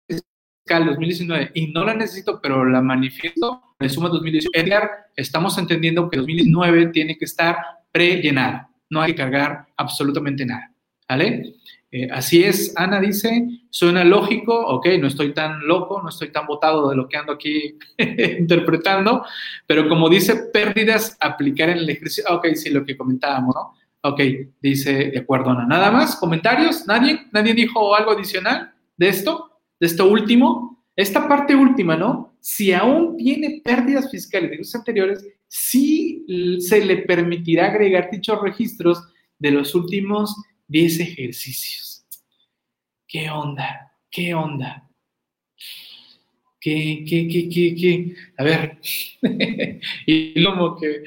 fiscal 2019 y no la necesito, pero la manifiesto, le suma 2018, Edgar, estamos entendiendo que 2019 tiene que estar prellenada. No hay que cargar absolutamente nada. ¿Vale? Eh, así es, Ana dice, suena lógico, ok, no estoy tan loco, no estoy tan botado de lo que ando aquí interpretando, pero como dice pérdidas, aplicar en el ejercicio, ok, sí, lo que comentábamos, ¿no? Ok, dice, de acuerdo. ¿Nada más? ¿Comentarios? ¿Nadie? ¿Nadie dijo algo adicional de esto? ¿De esto último? Esta parte última, ¿no? Si aún tiene pérdidas fiscales de los anteriores, sí se le permitirá agregar dichos registros de los últimos 10 ejercicios. ¿Qué onda? ¿Qué onda? ¿Qué, qué, qué, qué, qué? A ver, y como que,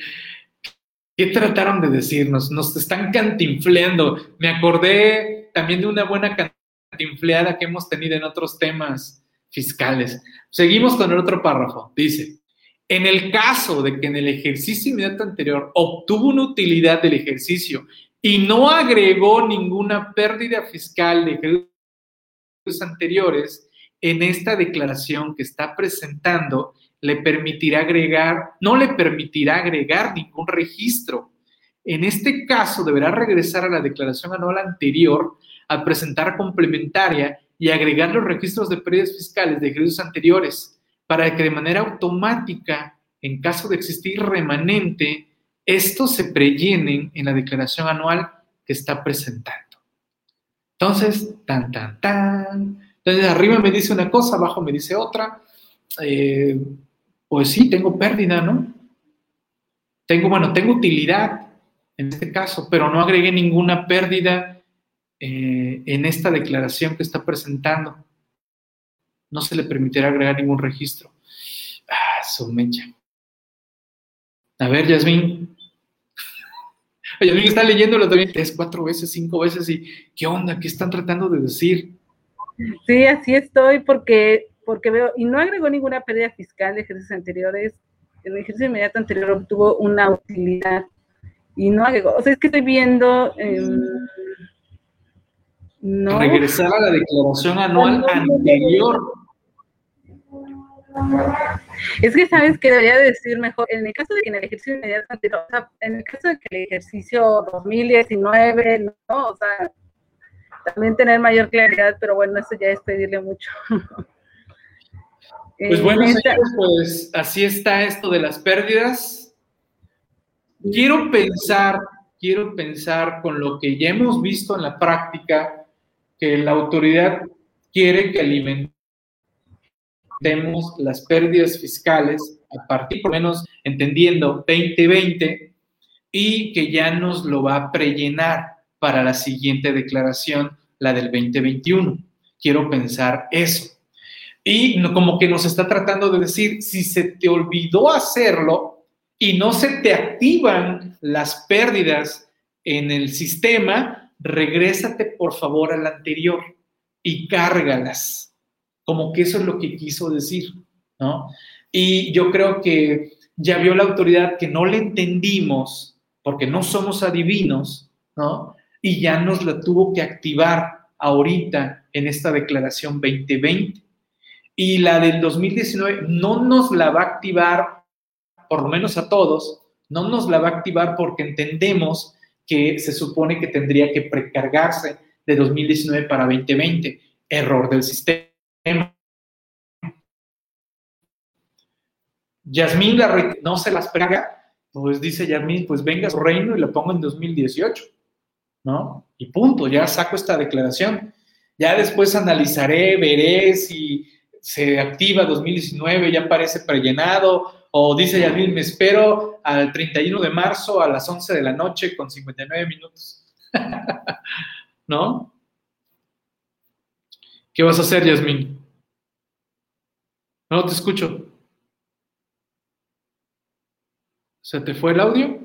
¿qué trataron de decirnos? Nos están cantinfleando. Me acordé también de una buena cantinfleada que hemos tenido en otros temas fiscales. Seguimos con el otro párrafo. Dice, en el caso de que en el ejercicio inmediato anterior obtuvo una utilidad del ejercicio y no agregó ninguna pérdida fiscal de ejercicios anteriores, en esta declaración que está presentando le permitirá agregar, no le permitirá agregar ningún registro. En este caso, deberá regresar a la declaración anual anterior a presentar complementaria y agregar los registros de pérdidas fiscales de ejercicios anteriores para que de manera automática, en caso de existir remanente, estos se prellenen en la declaración anual que está presentando. Entonces, tan, tan, tan. Entonces, arriba me dice una cosa, abajo me dice otra. Eh, pues sí, tengo pérdida, ¿no? Tengo, bueno, tengo utilidad en este caso, pero no agregué ninguna pérdida eh, en esta declaración que está presentando. No se le permitirá agregar ningún registro. Ah, su mecha. A ver, Yasmín. Yasmín está leyéndolo también tres, cuatro veces, cinco veces y ¿qué onda? ¿Qué están tratando de decir? Sí, así estoy porque, porque veo, y no agregó ninguna pérdida fiscal de ejercicios anteriores. El ejercicio inmediato anterior obtuvo una utilidad y no agregó. O sea, es que estoy viendo. Em, no. Regresar a la declaración anual anterior. Es que sabes que debería decir mejor, en el caso de que en el ejercicio inmediato anterior, o sea, en el caso de que el ejercicio 2019, ¿no? O sea, también tener mayor claridad, pero bueno, eso ya es pedirle mucho. Pues bueno, señores, pues así está esto de las pérdidas. Quiero pensar, quiero pensar con lo que ya hemos visto en la práctica, que la autoridad quiere que alimente las pérdidas fiscales a partir, por lo menos entendiendo 2020, y que ya nos lo va a prellenar para la siguiente declaración, la del 2021. Quiero pensar eso. Y como que nos está tratando de decir, si se te olvidó hacerlo y no se te activan las pérdidas en el sistema, regrésate por favor al anterior y cárgalas como que eso es lo que quiso decir, ¿no? Y yo creo que ya vio la autoridad que no le entendimos, porque no somos adivinos, ¿no? Y ya nos la tuvo que activar ahorita en esta declaración 2020. Y la del 2019 no nos la va a activar, por lo menos a todos, no nos la va a activar porque entendemos que se supone que tendría que precargarse de 2019 para 2020. Error del sistema. Yasmín no se las pega, pues dice Yasmín, pues venga su reino y lo pongo en 2018, ¿no? Y punto, ya saco esta declaración. Ya después analizaré, veré si se activa 2019, ya parece prellenado, o dice Yasmín, me espero al 31 de marzo a las 11 de la noche con 59 minutos. ¿No? ¿Qué vas a hacer, Yasmín? No te escucho. ¿Se te fue el audio?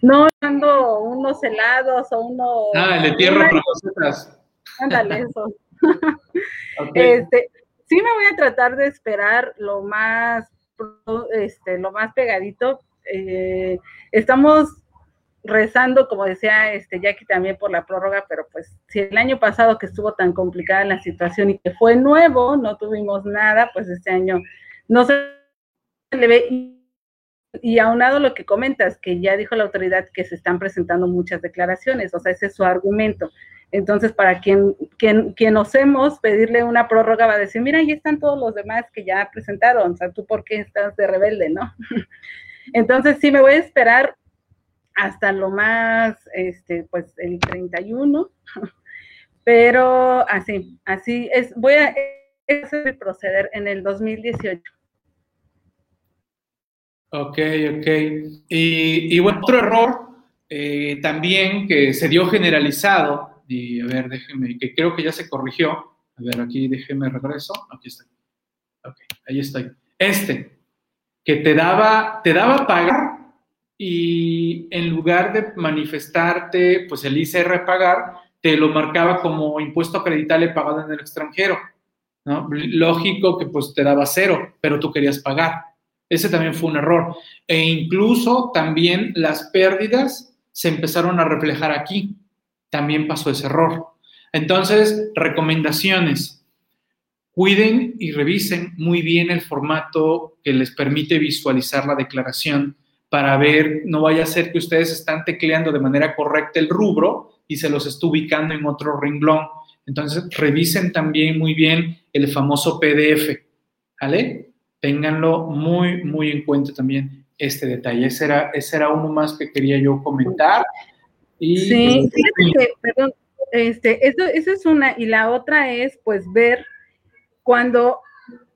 No, ando unos helados o uno. Ah, el de tierra para Ándale, eso. este, sí me voy a tratar de esperar lo más, este, lo más pegadito. Eh, estamos rezando, como decía este Jackie también por la prórroga, pero pues si el año pasado que estuvo tan complicada la situación y que fue nuevo, no tuvimos nada, pues este año no se le ve. Y, y aunado lo que comentas, que ya dijo la autoridad que se están presentando muchas declaraciones, o sea, ese es su argumento. Entonces, para quien, quien, quien osemos pedirle una prórroga va a decir, mira, ahí están todos los demás que ya presentaron, o sea, tú por qué estás de rebelde, ¿no? Entonces, sí, me voy a esperar hasta lo más, este, pues, el 31, pero así, así es, voy a, hacer proceder en el 2018. Ok, ok. Y, bueno, otro error eh, también que se dio generalizado, y a ver, déjeme, que creo que ya se corrigió. A ver, aquí déjeme regreso. Aquí está. Ahí estoy. Este, que te daba, te daba pagar y en lugar de manifestarte, pues el ICR pagar, te lo marcaba como impuesto acreditable pagado en el extranjero. Lógico que pues te daba cero, pero tú querías pagar. Ese también fue un error. E incluso también las pérdidas se empezaron a reflejar aquí. También pasó ese error. Entonces, recomendaciones. Cuiden y revisen muy bien el formato que les permite visualizar la declaración para ver, no vaya a ser que ustedes están tecleando de manera correcta el rubro y se los esté ubicando en otro renglón. Entonces, revisen también muy bien el famoso PDF, ¿vale? Ténganlo muy, muy en cuenta también este detalle. Ese era, ese era uno más que quería yo comentar. Y, sí, fíjate que, perdón, este, eso, eso es una, y la otra es, pues, ver cuando,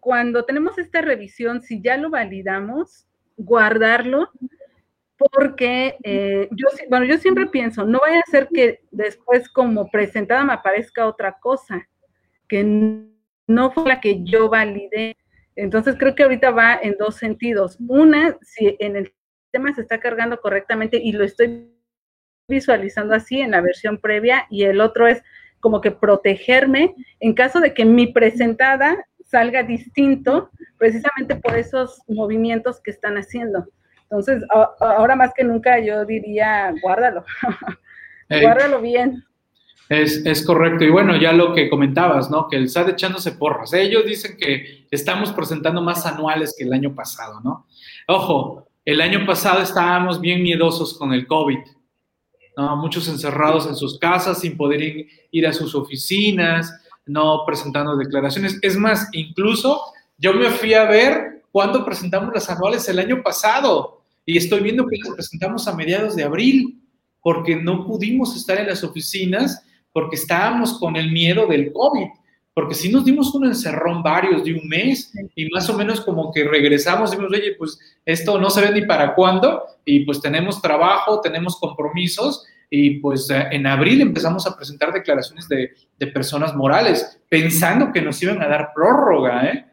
cuando tenemos esta revisión, si ya lo validamos, guardarlo, porque eh, yo, bueno, yo siempre pienso, no vaya a ser que después como presentada me aparezca otra cosa, que no fue la que yo validé. Entonces creo que ahorita va en dos sentidos. Una, si en el sistema se está cargando correctamente y lo estoy visualizando así en la versión previa, y el otro es como que protegerme en caso de que mi presentada salga distinto precisamente por esos movimientos que están haciendo. Entonces, ahora más que nunca yo diría, guárdalo, guárdalo bien. Es, es, correcto. Y bueno, ya lo que comentabas, ¿no? Que el SAT echándose porras. Ellos dicen que estamos presentando más anuales que el año pasado, ¿no? Ojo, el año pasado estábamos bien miedosos con el COVID, ¿no? Muchos encerrados en sus casas sin poder ir a sus oficinas, no presentando declaraciones. Es más, incluso yo me fui a ver cuándo presentamos las anuales el año pasado y estoy viendo que las presentamos a mediados de abril porque no pudimos estar en las oficinas porque estábamos con el miedo del COVID, porque si nos dimos un encerrón varios de un mes y más o menos como que regresamos y dijimos, oye, pues esto no se ve ni para cuándo y pues tenemos trabajo, tenemos compromisos y pues eh, en abril empezamos a presentar declaraciones de, personas morales, pensando que nos iban a dar prórroga, ¿eh?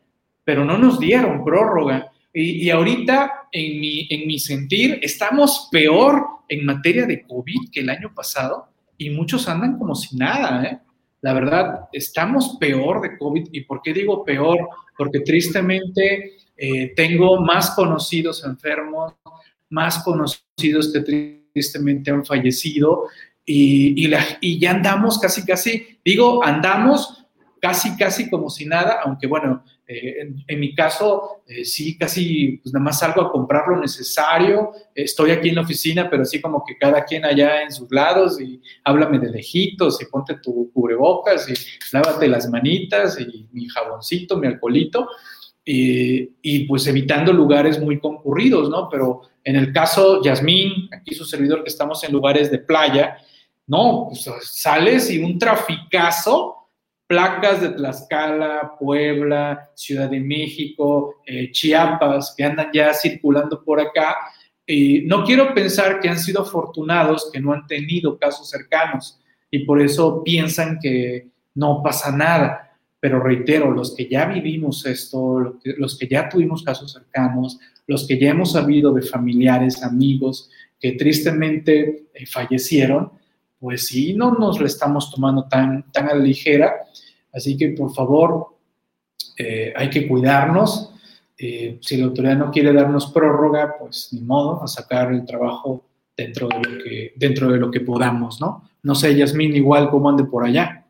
pero no nos dieron prórroga. Y, ahorita, en mi, en mi sentir, estamos peor en materia de COVID que el año pasado y muchos andan como si nada, ¿eh? La verdad, estamos peor de COVID. ¿Y por qué digo peor? Porque tristemente eh, tengo más conocidos enfermos, más conocidos que tristemente han fallecido y, y, ya andamos casi, casi, digo, andamos casi, casi como si nada, aunque bueno, eh, en, mi caso, eh, sí, casi, pues nada más salgo a comprar lo necesario, estoy aquí en la oficina, pero sí como que cada quien allá en sus lados y háblame de lejitos y ponte tu cubrebocas y lávate las manitas y mi jaboncito, mi alcoholito, y, y pues evitando lugares muy concurridos, ¿no? Pero en el caso, Yasmín, aquí su servidor, que estamos en lugares de playa, no, pues sales y un traficazo, placas de Tlaxcala, Puebla, Ciudad de México, eh, Chiapas, que andan ya circulando por acá. Y no quiero pensar que han sido afortunados, que no han tenido casos cercanos y por eso piensan que no pasa nada. Pero reitero, los que ya vivimos esto, los que ya tuvimos casos cercanos, los que ya hemos sabido de familiares, amigos que tristemente eh, fallecieron, pues sí, no nos lo estamos tomando tan, tan a la ligera. Así que por favor, eh, hay que cuidarnos. Eh, si la autoridad no quiere darnos prórroga, pues ni modo, a sacar el trabajo dentro de lo que, dentro de lo que podamos, ¿no? No sé, Yasmín, igual cómo ande por allá.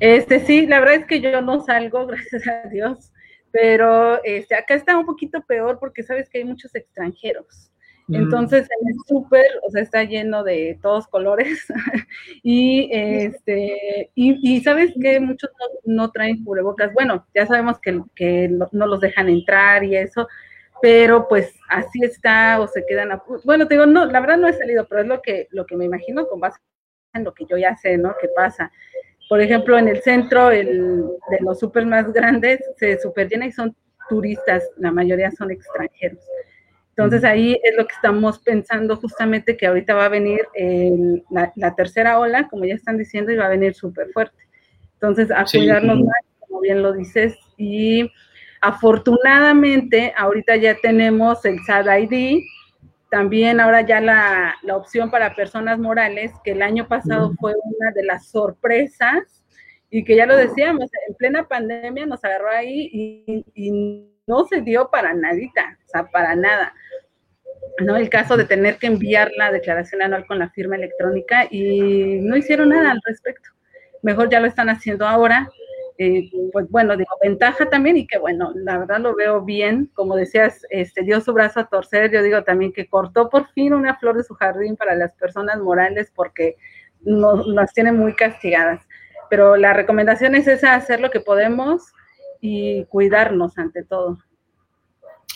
Este sí, la verdad es que yo no salgo, gracias a Dios pero este, acá está un poquito peor porque sabes que hay muchos extranjeros. Entonces, en el súper, o sea, está lleno de todos colores. y, este, y, sabes que muchos no, traen cubrebocas. Bueno, ya sabemos que, que no los dejan entrar y eso, pero pues así está o se quedan. A, bueno, te digo, no, la verdad no he salido, pero es lo que, lo que me imagino con base en lo que yo ya sé, ¿no? ¿Qué pasa? Por ejemplo, en el centro el, de los súper más grandes se super llena y son turistas, la mayoría son extranjeros. Entonces ahí es lo que estamos pensando justamente que ahorita va a venir la, tercera ola, como ya están diciendo, y va a venir súper fuerte. Entonces a cuidarnos más, como bien lo dices, y afortunadamente ahorita ya tenemos el SAD ID, también ahora ya la, opción para personas morales, que el año pasado fue una de las sorpresas y que ya lo decíamos, en plena pandemia nos agarró ahí y, y no se dio para nadita, o sea, para nada. ¿no? El caso de tener que enviar la declaración anual con la firma electrónica y no hicieron nada al respecto. Mejor ya lo están haciendo ahora. Eh, pues bueno, digo, ventaja también y que bueno, la verdad lo veo bien, como decías, este, dio su brazo a torcer, yo digo también que cortó por fin una flor de su jardín para las personas morales porque nos, nos tiene muy castigadas. Pero la recomendación es esa, hacer lo que podemos y cuidarnos ante todo.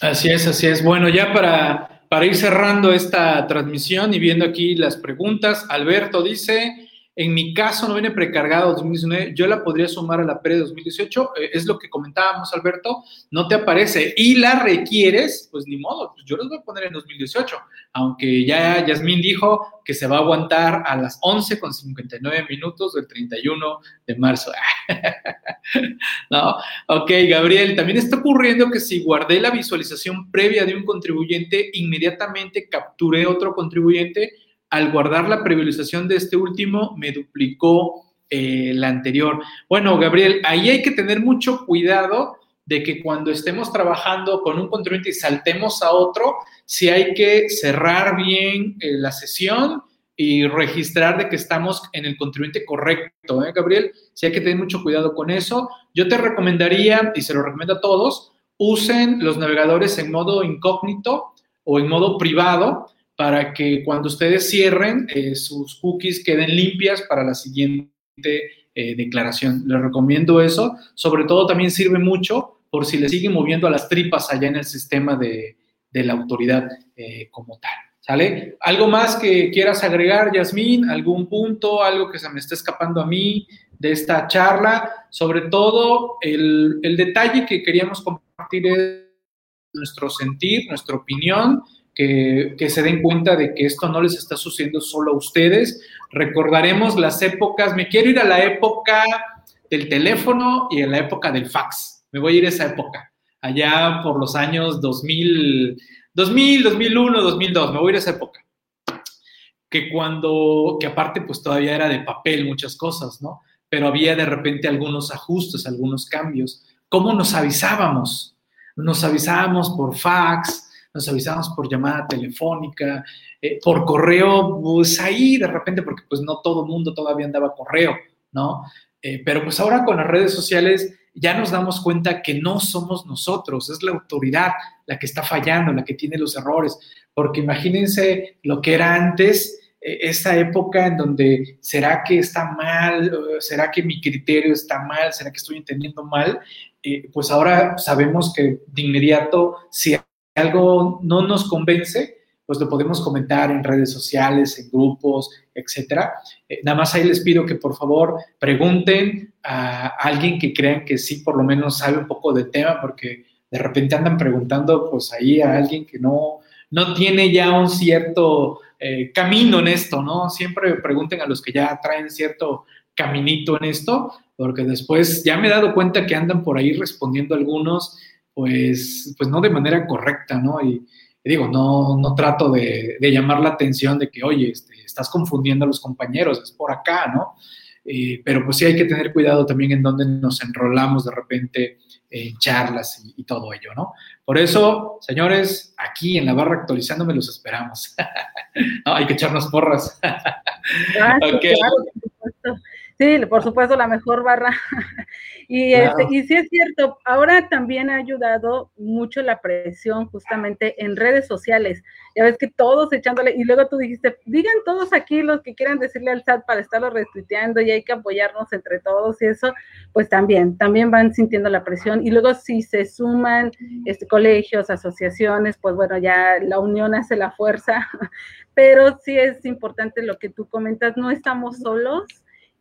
Así es, así es. Bueno, ya para para ir cerrando esta transmisión y viendo aquí las preguntas, Alberto dice, en mi caso no viene precargado 2019, yo la podría sumar a la pre 2018, eh, es lo que comentábamos, Alberto, no te aparece y la requieres, pues ni modo, pues yo los voy a poner en 2018, aunque ya Yasmín dijo que se va a aguantar a las 11 con 59 minutos del 31 de marzo. no, ok, Gabriel, también está ocurriendo que si guardé la visualización previa de un contribuyente, inmediatamente capturé otro contribuyente al guardar la previsualización de este último, me duplicó eh, la anterior. Bueno, Gabriel, ahí hay que tener mucho cuidado de que cuando estemos trabajando con un contribuyente y saltemos a otro, si hay que cerrar bien eh, la sesión y registrar de que estamos en el contribuyente correcto, ¿eh, Gabriel? Si hay que tener mucho cuidado con eso. Yo te recomendaría, y se lo recomiendo a todos, usen los navegadores en modo incógnito o en modo privado para que cuando ustedes cierren eh, sus cookies queden limpias para la siguiente eh, declaración. Les recomiendo eso. Sobre todo también sirve mucho por si le siguen moviendo a las tripas allá en el sistema de, la autoridad eh, como tal. ¿Sale? ¿Algo más que quieras agregar, Yasmín? ¿Algún punto? ¿Algo que se me esté escapando a mí de esta charla? Sobre todo, el, el detalle que queríamos compartir es nuestro sentir, nuestra opinión que, se den cuenta de que esto no les está sucediendo solo a ustedes. Recordaremos las épocas, me quiero ir a la época del teléfono y a la época del fax. Me voy a ir a esa época, allá por los años 2000, 2000, 2001, 2002, me voy a ir a esa época. Que cuando, que aparte pues todavía era de papel muchas cosas, ¿no? Pero había de repente algunos ajustes, algunos cambios. ¿Cómo nos avisábamos? Nos avisábamos por fax, nos avisamos por llamada telefónica, eh, por correo, pues ahí de repente, porque pues no todo mundo todavía andaba correo, ¿no? Eh, pero pues ahora con las redes sociales ya nos damos cuenta que no somos nosotros, es la autoridad la que está fallando, la que tiene los errores, porque imagínense lo que era antes, eh, esa época en donde será que está mal, será que mi criterio está mal, será que estoy entendiendo mal, pues ahora sabemos que de inmediato si algo no nos convence, pues lo podemos comentar en redes sociales, en grupos, etcétera. Eh, nada más ahí les pido que por favor pregunten a alguien que crean que sí por lo menos sabe un poco del tema, porque de repente andan preguntando pues ahí a alguien que no, no tiene ya un cierto eh, camino en esto, ¿no? Siempre pregunten a los que ya traen cierto caminito en esto, porque después ya me he dado cuenta que andan por ahí respondiendo algunos pues, pues no de manera correcta, ¿no? Y, digo, no, no trato de, llamar la atención de que, oye, este, estás confundiendo a los compañeros, es por acá, ¿no? Eh, pero pues sí hay que tener cuidado también en donde nos enrolamos de repente en charlas y, todo ello, ¿no? Por eso, señores, aquí en la barra actualizándome los esperamos. no, hay que echarnos porras. Sí, por supuesto, la mejor barra. Y, este, y sí es cierto, ahora también ha ayudado mucho la presión justamente en redes sociales. Ya ves que todos echándole, y luego tú dijiste, digan todos aquí los que quieran decirle al SAT para estarlo retuiteando y hay que apoyarnos entre todos y eso, pues también, también van sintiendo la presión. Y luego si se suman este, colegios, asociaciones, pues bueno, ya la unión hace la fuerza, pero sí es importante lo que tú comentas, no estamos solos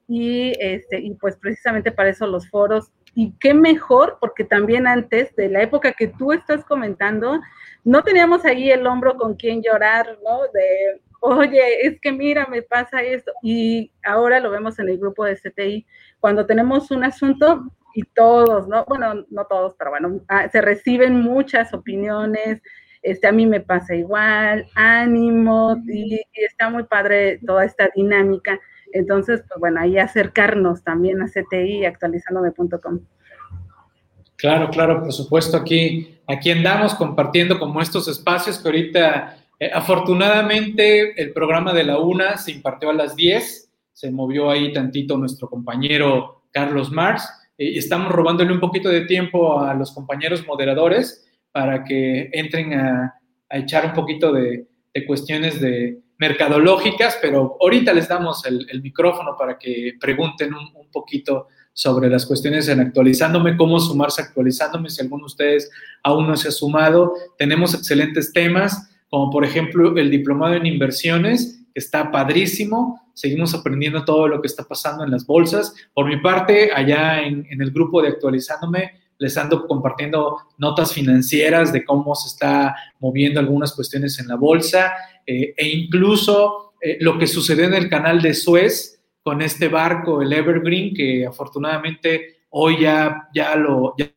y, este, y pues precisamente para eso los foros. Y qué mejor, porque también antes de la época que tú estás comentando, no teníamos ahí el hombro con quien llorar, ¿no? De, oye, es que mira, me pasa esto. Y ahora lo vemos en el grupo de CTI, cuando tenemos un asunto y todos, ¿no? Bueno, no todos, pero bueno, ah, se reciben muchas opiniones, este, a mí me pasa igual, ánimo, y, y, está muy padre toda esta dinámica. Entonces, pues bueno, ahí acercarnos también a CTI y actualizandome.com. Claro, claro, por supuesto, aquí, aquí andamos compartiendo como estos espacios que ahorita, eh, afortunadamente, el programa de la UNA se impartió a las 10, se movió ahí tantito nuestro compañero Carlos Mars, y estamos robándole un poquito de tiempo a los compañeros moderadores para que entren a, echar un poquito de cuestiones de, mercadológicas, pero ahorita les damos el, el micrófono para que pregunten un, un, poquito sobre las cuestiones en actualizándome, cómo sumarse actualizándome, si alguno de ustedes aún no se ha sumado. Tenemos excelentes temas, como por ejemplo el diplomado en inversiones, que está padrísimo. Seguimos aprendiendo todo lo que está pasando en las bolsas. Por mi parte, allá en, en el grupo de actualizándome, les ando compartiendo notas financieras de cómo se está moviendo algunas cuestiones en la bolsa eh, e incluso eh, lo que sucedió en el canal de Suez con este barco, el Evergreen, que afortunadamente hoy ya, ya, lo, ya,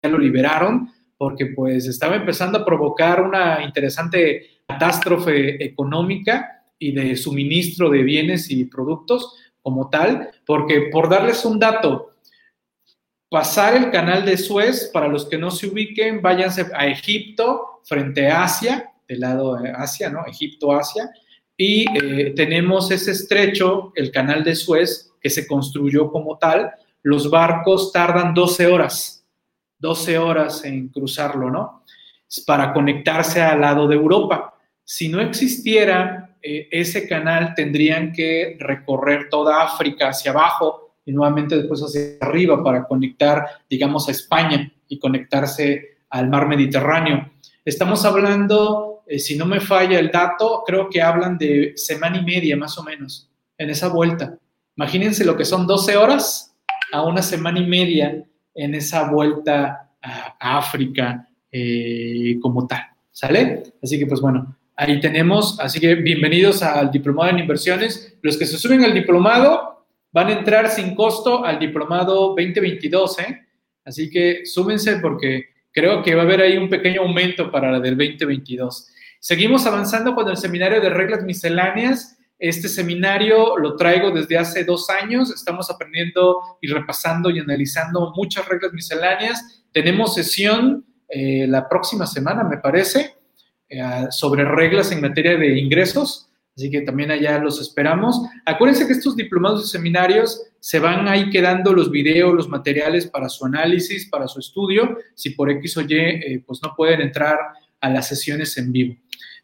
ya lo liberaron porque pues estaba empezando a provocar una interesante catástrofe económica y de suministro de bienes y productos como tal, porque por darles un dato, pasar el canal de Suez, para los que no se ubiquen, váyanse a Egipto, frente a Asia, lado de Asia, ¿no? Egipto, Asia, y eh, tenemos ese estrecho, el canal de Suez, que se construyó como tal. Los barcos tardan 12 horas, 12 horas en cruzarlo, ¿no? Para conectarse al lado de Europa. Si no existiera eh, ese canal, tendrían que recorrer toda África hacia abajo y nuevamente después hacia arriba para conectar, digamos, a España y conectarse al mar Mediterráneo. Estamos hablando, eh, si no me falla el dato, creo que hablan de semana y media más o menos en esa vuelta. Imagínense lo que son 12 horas a una semana y media en esa vuelta a, África eh, como tal. ¿Sale? Así que pues bueno, ahí tenemos. Así que bienvenidos al diplomado en inversiones. Los que se suben al diplomado, van a entrar sin costo al diplomado 2022, ¿eh? Así que súmense porque creo que va a haber ahí un pequeño aumento para la del 2022. Seguimos avanzando con el seminario de reglas misceláneas. Este seminario lo traigo desde hace dos años. Estamos aprendiendo y repasando y analizando muchas reglas misceláneas. Tenemos sesión eh, la próxima semana, me parece, eh, sobre reglas en materia de ingresos. Así que también allá los esperamos. Acuérdense que estos diplomados y seminarios se van ahí quedando los videos, los materiales para su análisis, para su estudio, si por X o Y eh, pues no pueden entrar a las sesiones en vivo.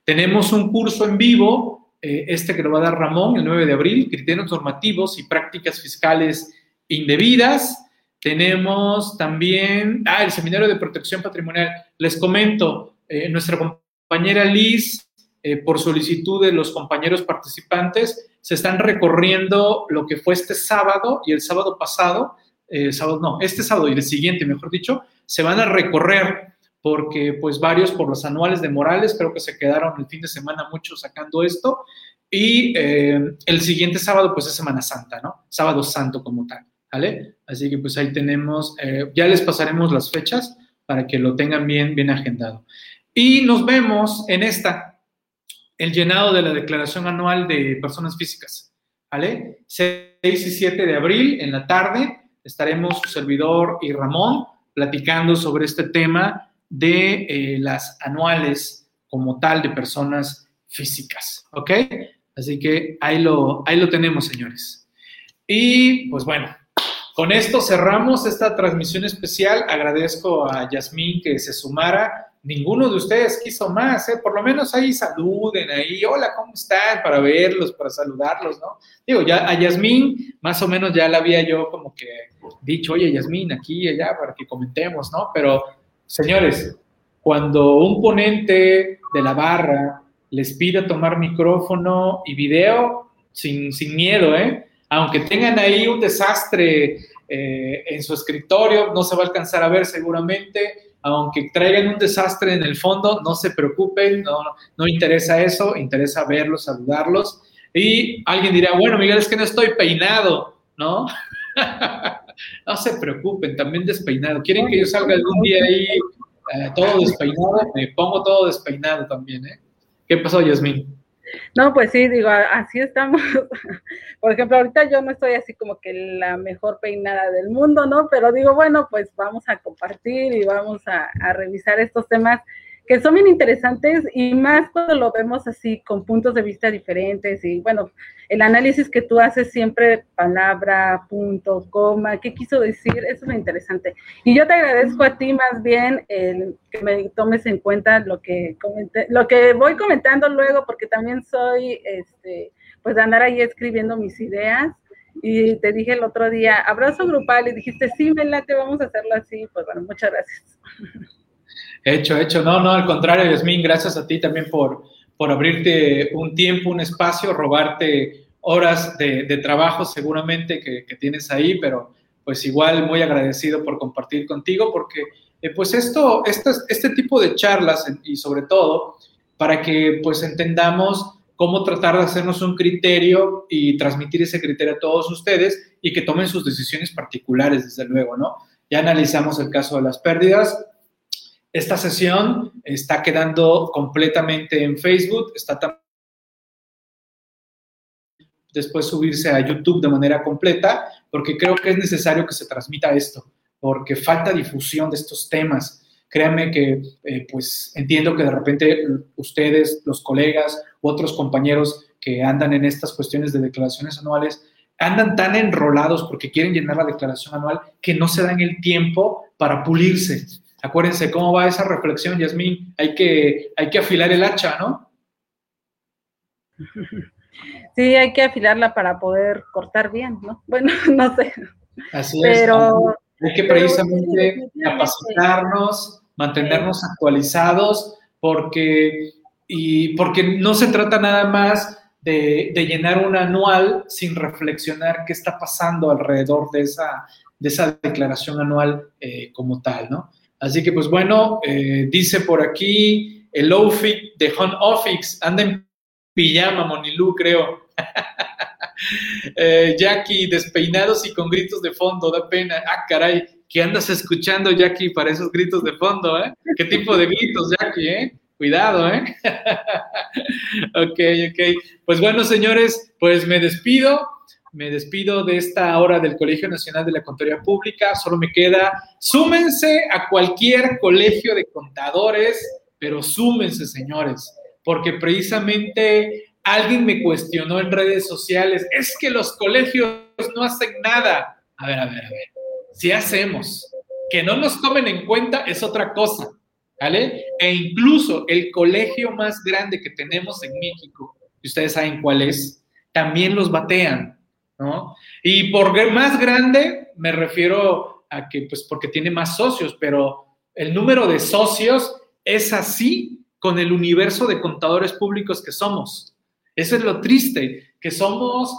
Tenemos un curso en vivo, eh, este que lo va a dar Ramón el 9 de abril, criterios normativos y prácticas fiscales indebidas. Tenemos también, ah, el seminario de protección patrimonial. Les comento, eh, nuestra compañera Liz eh, por solicitud de los compañeros participantes, se están recorriendo lo que fue este sábado y el sábado pasado, eh, sábado no, este sábado y el siguiente, mejor dicho, se van a recorrer porque pues varios por los anuales de Morales, creo que se quedaron el fin de semana muchos sacando esto, y eh, el siguiente sábado pues es Semana Santa, ¿no? Sábado Santo como tal, ¿vale? Así que pues ahí tenemos, eh, ya les pasaremos las fechas para que lo tengan bien, bien agendado. Y nos vemos en esta, el llenado de la declaración anual de personas físicas. ¿Vale? 6 y 7 de abril en la tarde estaremos su servidor y Ramón platicando sobre este tema de eh, las anuales como tal de personas físicas. ¿Ok? Así que ahí lo, ahí lo tenemos, señores. Y pues bueno, con esto cerramos esta transmisión especial. Agradezco a Yasmín que se sumara. Ninguno de ustedes quiso más, ¿eh? Por lo menos ahí saluden, ahí, hola, ¿cómo están? Para verlos, para saludarlos, ¿no? Digo, ya a Yasmín, más o menos ya la había yo como que dicho, oye, Yasmín, aquí y allá, para que comentemos, ¿no? Pero, señores, cuando un ponente de la barra les pide tomar micrófono y video, sin, sin miedo, ¿eh? Aunque tengan ahí un desastre eh, en su escritorio, no se va a alcanzar a ver seguramente. Aunque traigan un desastre en el fondo, no se preocupen, no, no interesa eso, interesa verlos, saludarlos. Y alguien dirá, bueno, Miguel, es que no estoy peinado, ¿no? no se preocupen, también despeinado. ¿Quieren que yo salga algún día ahí eh, todo despeinado? Me pongo todo despeinado también, ¿eh? ¿Qué pasó, Yasmin? No, pues sí, digo, así estamos. Por ejemplo, ahorita yo no estoy así como que la mejor peinada del mundo, ¿no? Pero digo, bueno, pues vamos a compartir y vamos a, a revisar estos temas que son bien interesantes y más cuando lo vemos así con puntos de vista diferentes y bueno, el análisis que tú haces siempre palabra, punto, coma, qué quiso decir, eso es lo interesante. Y yo te agradezco a ti más bien el que me tomes en cuenta lo que comenté, lo que voy comentando luego porque también soy este pues de andar ahí escribiendo mis ideas y te dije el otro día, abrazo grupal y dijiste, "Sí, me late, vamos a hacerlo así." Pues bueno, muchas gracias. Hecho, hecho. No, no, al contrario, Yasmín, gracias a ti también por, por abrirte un tiempo, un espacio, robarte horas de, trabajo seguramente que, tienes ahí, pero pues igual muy agradecido por compartir contigo, porque eh, pues esto, este, este tipo de charlas y sobre todo para que pues entendamos cómo tratar de hacernos un criterio y transmitir ese criterio a todos ustedes y que tomen sus decisiones particulares, desde luego, ¿no? Ya analizamos el caso de las pérdidas, esta sesión está quedando completamente en Facebook, está también después subirse a YouTube de manera completa, porque creo que es necesario que se transmita esto, porque falta difusión de estos temas. Créanme que, eh, pues, entiendo que de repente ustedes, los colegas u otros compañeros que andan en estas cuestiones de declaraciones anuales, andan tan enrolados porque quieren llenar la declaración anual que no se dan el tiempo para pulirse. Acuérdense cómo va esa reflexión, Yasmín. Hay que, hay que afilar el hacha, ¿no? Sí, hay que afilarla para poder cortar bien, ¿no? Bueno, no sé. Así es. Pero, hay que precisamente capacitarnos, mantenernos actualizados, porque, y porque no se trata nada más de, llenar un anual sin reflexionar qué está pasando alrededor de esa, de esa declaración anual eh, como tal, ¿no? Así que, pues bueno, eh, dice por aquí el outfit de Home Office, anda en pijama, Monilú, creo. Eh, Jackie, despeinados y con gritos de fondo, da pena. Ah, caray, ¿qué andas escuchando, Jackie, para esos gritos de fondo, eh? ¿Qué tipo de gritos, Jackie, eh? Cuidado, ¿eh? ok, ok. Pues bueno, señores, pues me despido me despido de esta hora del Colegio Nacional de la Contaduría Pública. Solo me queda, súmense a cualquier colegio de contadores, pero súmense, señores, porque precisamente alguien me cuestionó en redes sociales, es que los colegios no hacen nada. A ver, a ver, a ver, si hacemos, que no nos tomen en cuenta es otra cosa, ¿vale? E incluso el colegio más grande que tenemos en México, y ustedes saben cuál es, también los batean ¿no? Y por más grande me refiero a que, pues porque tiene más socios, pero el número de socios es así con el universo de contadores públicos que somos. Eso es lo triste, que somos,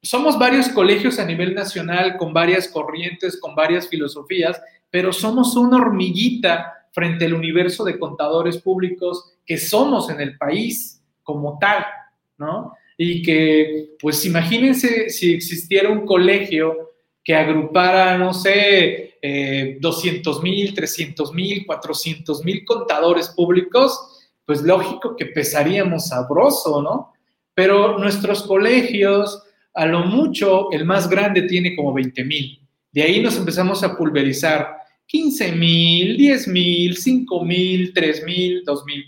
somos varios colegios a nivel nacional con varias corrientes, con varias filosofías, pero somos una hormiguita frente al universo de contadores públicos que somos en el país como tal, ¿no? Y que, pues imagínense si existiera un colegio que agrupara, no sé, 200 mil, 300 mil, 400 mil contadores públicos, pues lógico que pesaríamos sabroso, ¿no? Pero nuestros colegios, a lo mucho, el más grande tiene como 20 mil. De ahí nos empezamos a pulverizar 15 mil, 10 mil, 5 mil, 3 mil, 2 mil,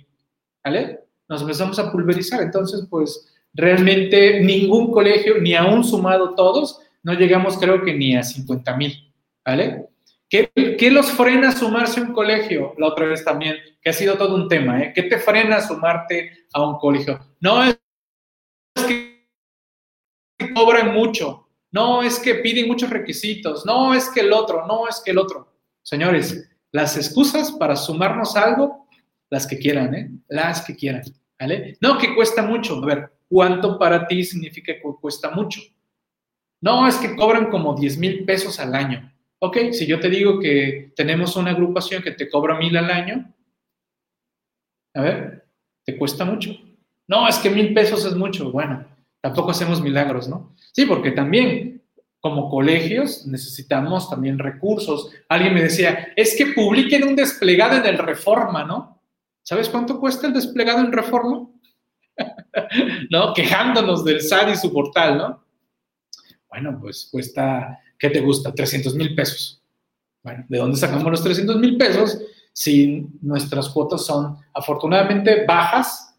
¿vale? Nos empezamos a pulverizar. Entonces, pues realmente ningún colegio, ni aún sumado todos, no llegamos creo que ni a 50 mil, ¿vale? ¿Qué, ¿Qué, los frena sumarse a un colegio? La otra vez también, que ha sido todo un tema, ¿eh? ¿Qué te frena a sumarte a un colegio? No es que cobran mucho, no es que piden muchos requisitos, no es que el otro, no es que el otro. Señores, las excusas para sumarnos a algo, las que quieran, ¿eh? Las que quieran, ¿vale? No, que cuesta mucho. A ver, ¿cuánto para ti significa que cuesta mucho? No, es que cobran como 10 mil pesos al año. Ok, si yo te digo que tenemos una agrupación que te cobra mil al año, a ver, ¿te cuesta mucho? No, es que mil pesos es mucho. Bueno, tampoco hacemos milagros, ¿no? Sí, porque también como colegios necesitamos también recursos. Alguien me decía, es que publiquen un desplegado en el Reforma, ¿no? ¿Sabes cuánto cuesta el desplegado en Reforma? ¿No? Quejándonos del SAD y su portal, ¿no? Bueno, pues cuesta, ¿qué te gusta? 300 mil pesos. Bueno, ¿de dónde sacamos los 300 mil pesos si nuestras cuotas son afortunadamente bajas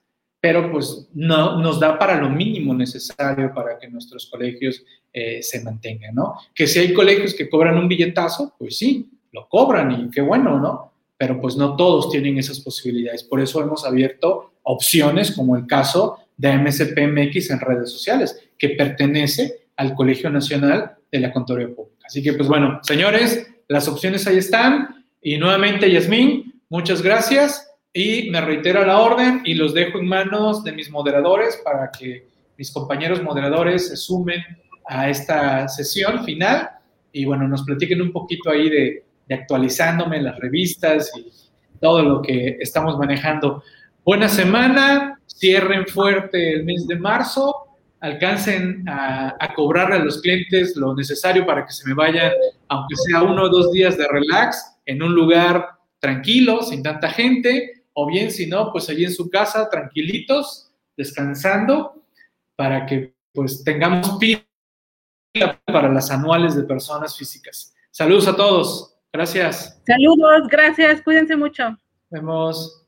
pero pues no nos da para lo mínimo necesario para que nuestros colegios eh, se mantengan, ¿no? Que si hay colegios que cobran un billetazo, pues sí, lo cobran y qué bueno, ¿no? Pero pues no todos tienen esas posibilidades. Por eso hemos abierto opciones como el caso de MSPMX en redes sociales, que pertenece al Colegio Nacional de la Contaduría Pública. Así que pues bueno, señores, las opciones ahí están. Y nuevamente, Yasmín, muchas gracias y me reitero la orden y los dejo en manos de mis moderadores para que mis compañeros moderadores se sumen a esta sesión final y bueno, nos platiquen un poquito ahí de, de actualizándome las revistas y todo lo que estamos manejando. Buena semana, cierren fuerte el mes de marzo, alcancen a, a, cobrarle a los clientes lo necesario para que se me vayan, aunque sea uno o dos días de relax, en un lugar tranquilo, sin tanta gente, o bien si no, pues allí en su casa, tranquilitos, descansando, para que pues tengamos pila para las anuales de personas físicas. Saludos a todos. Gracias. Saludos, gracias. Cuídense mucho. Vemos.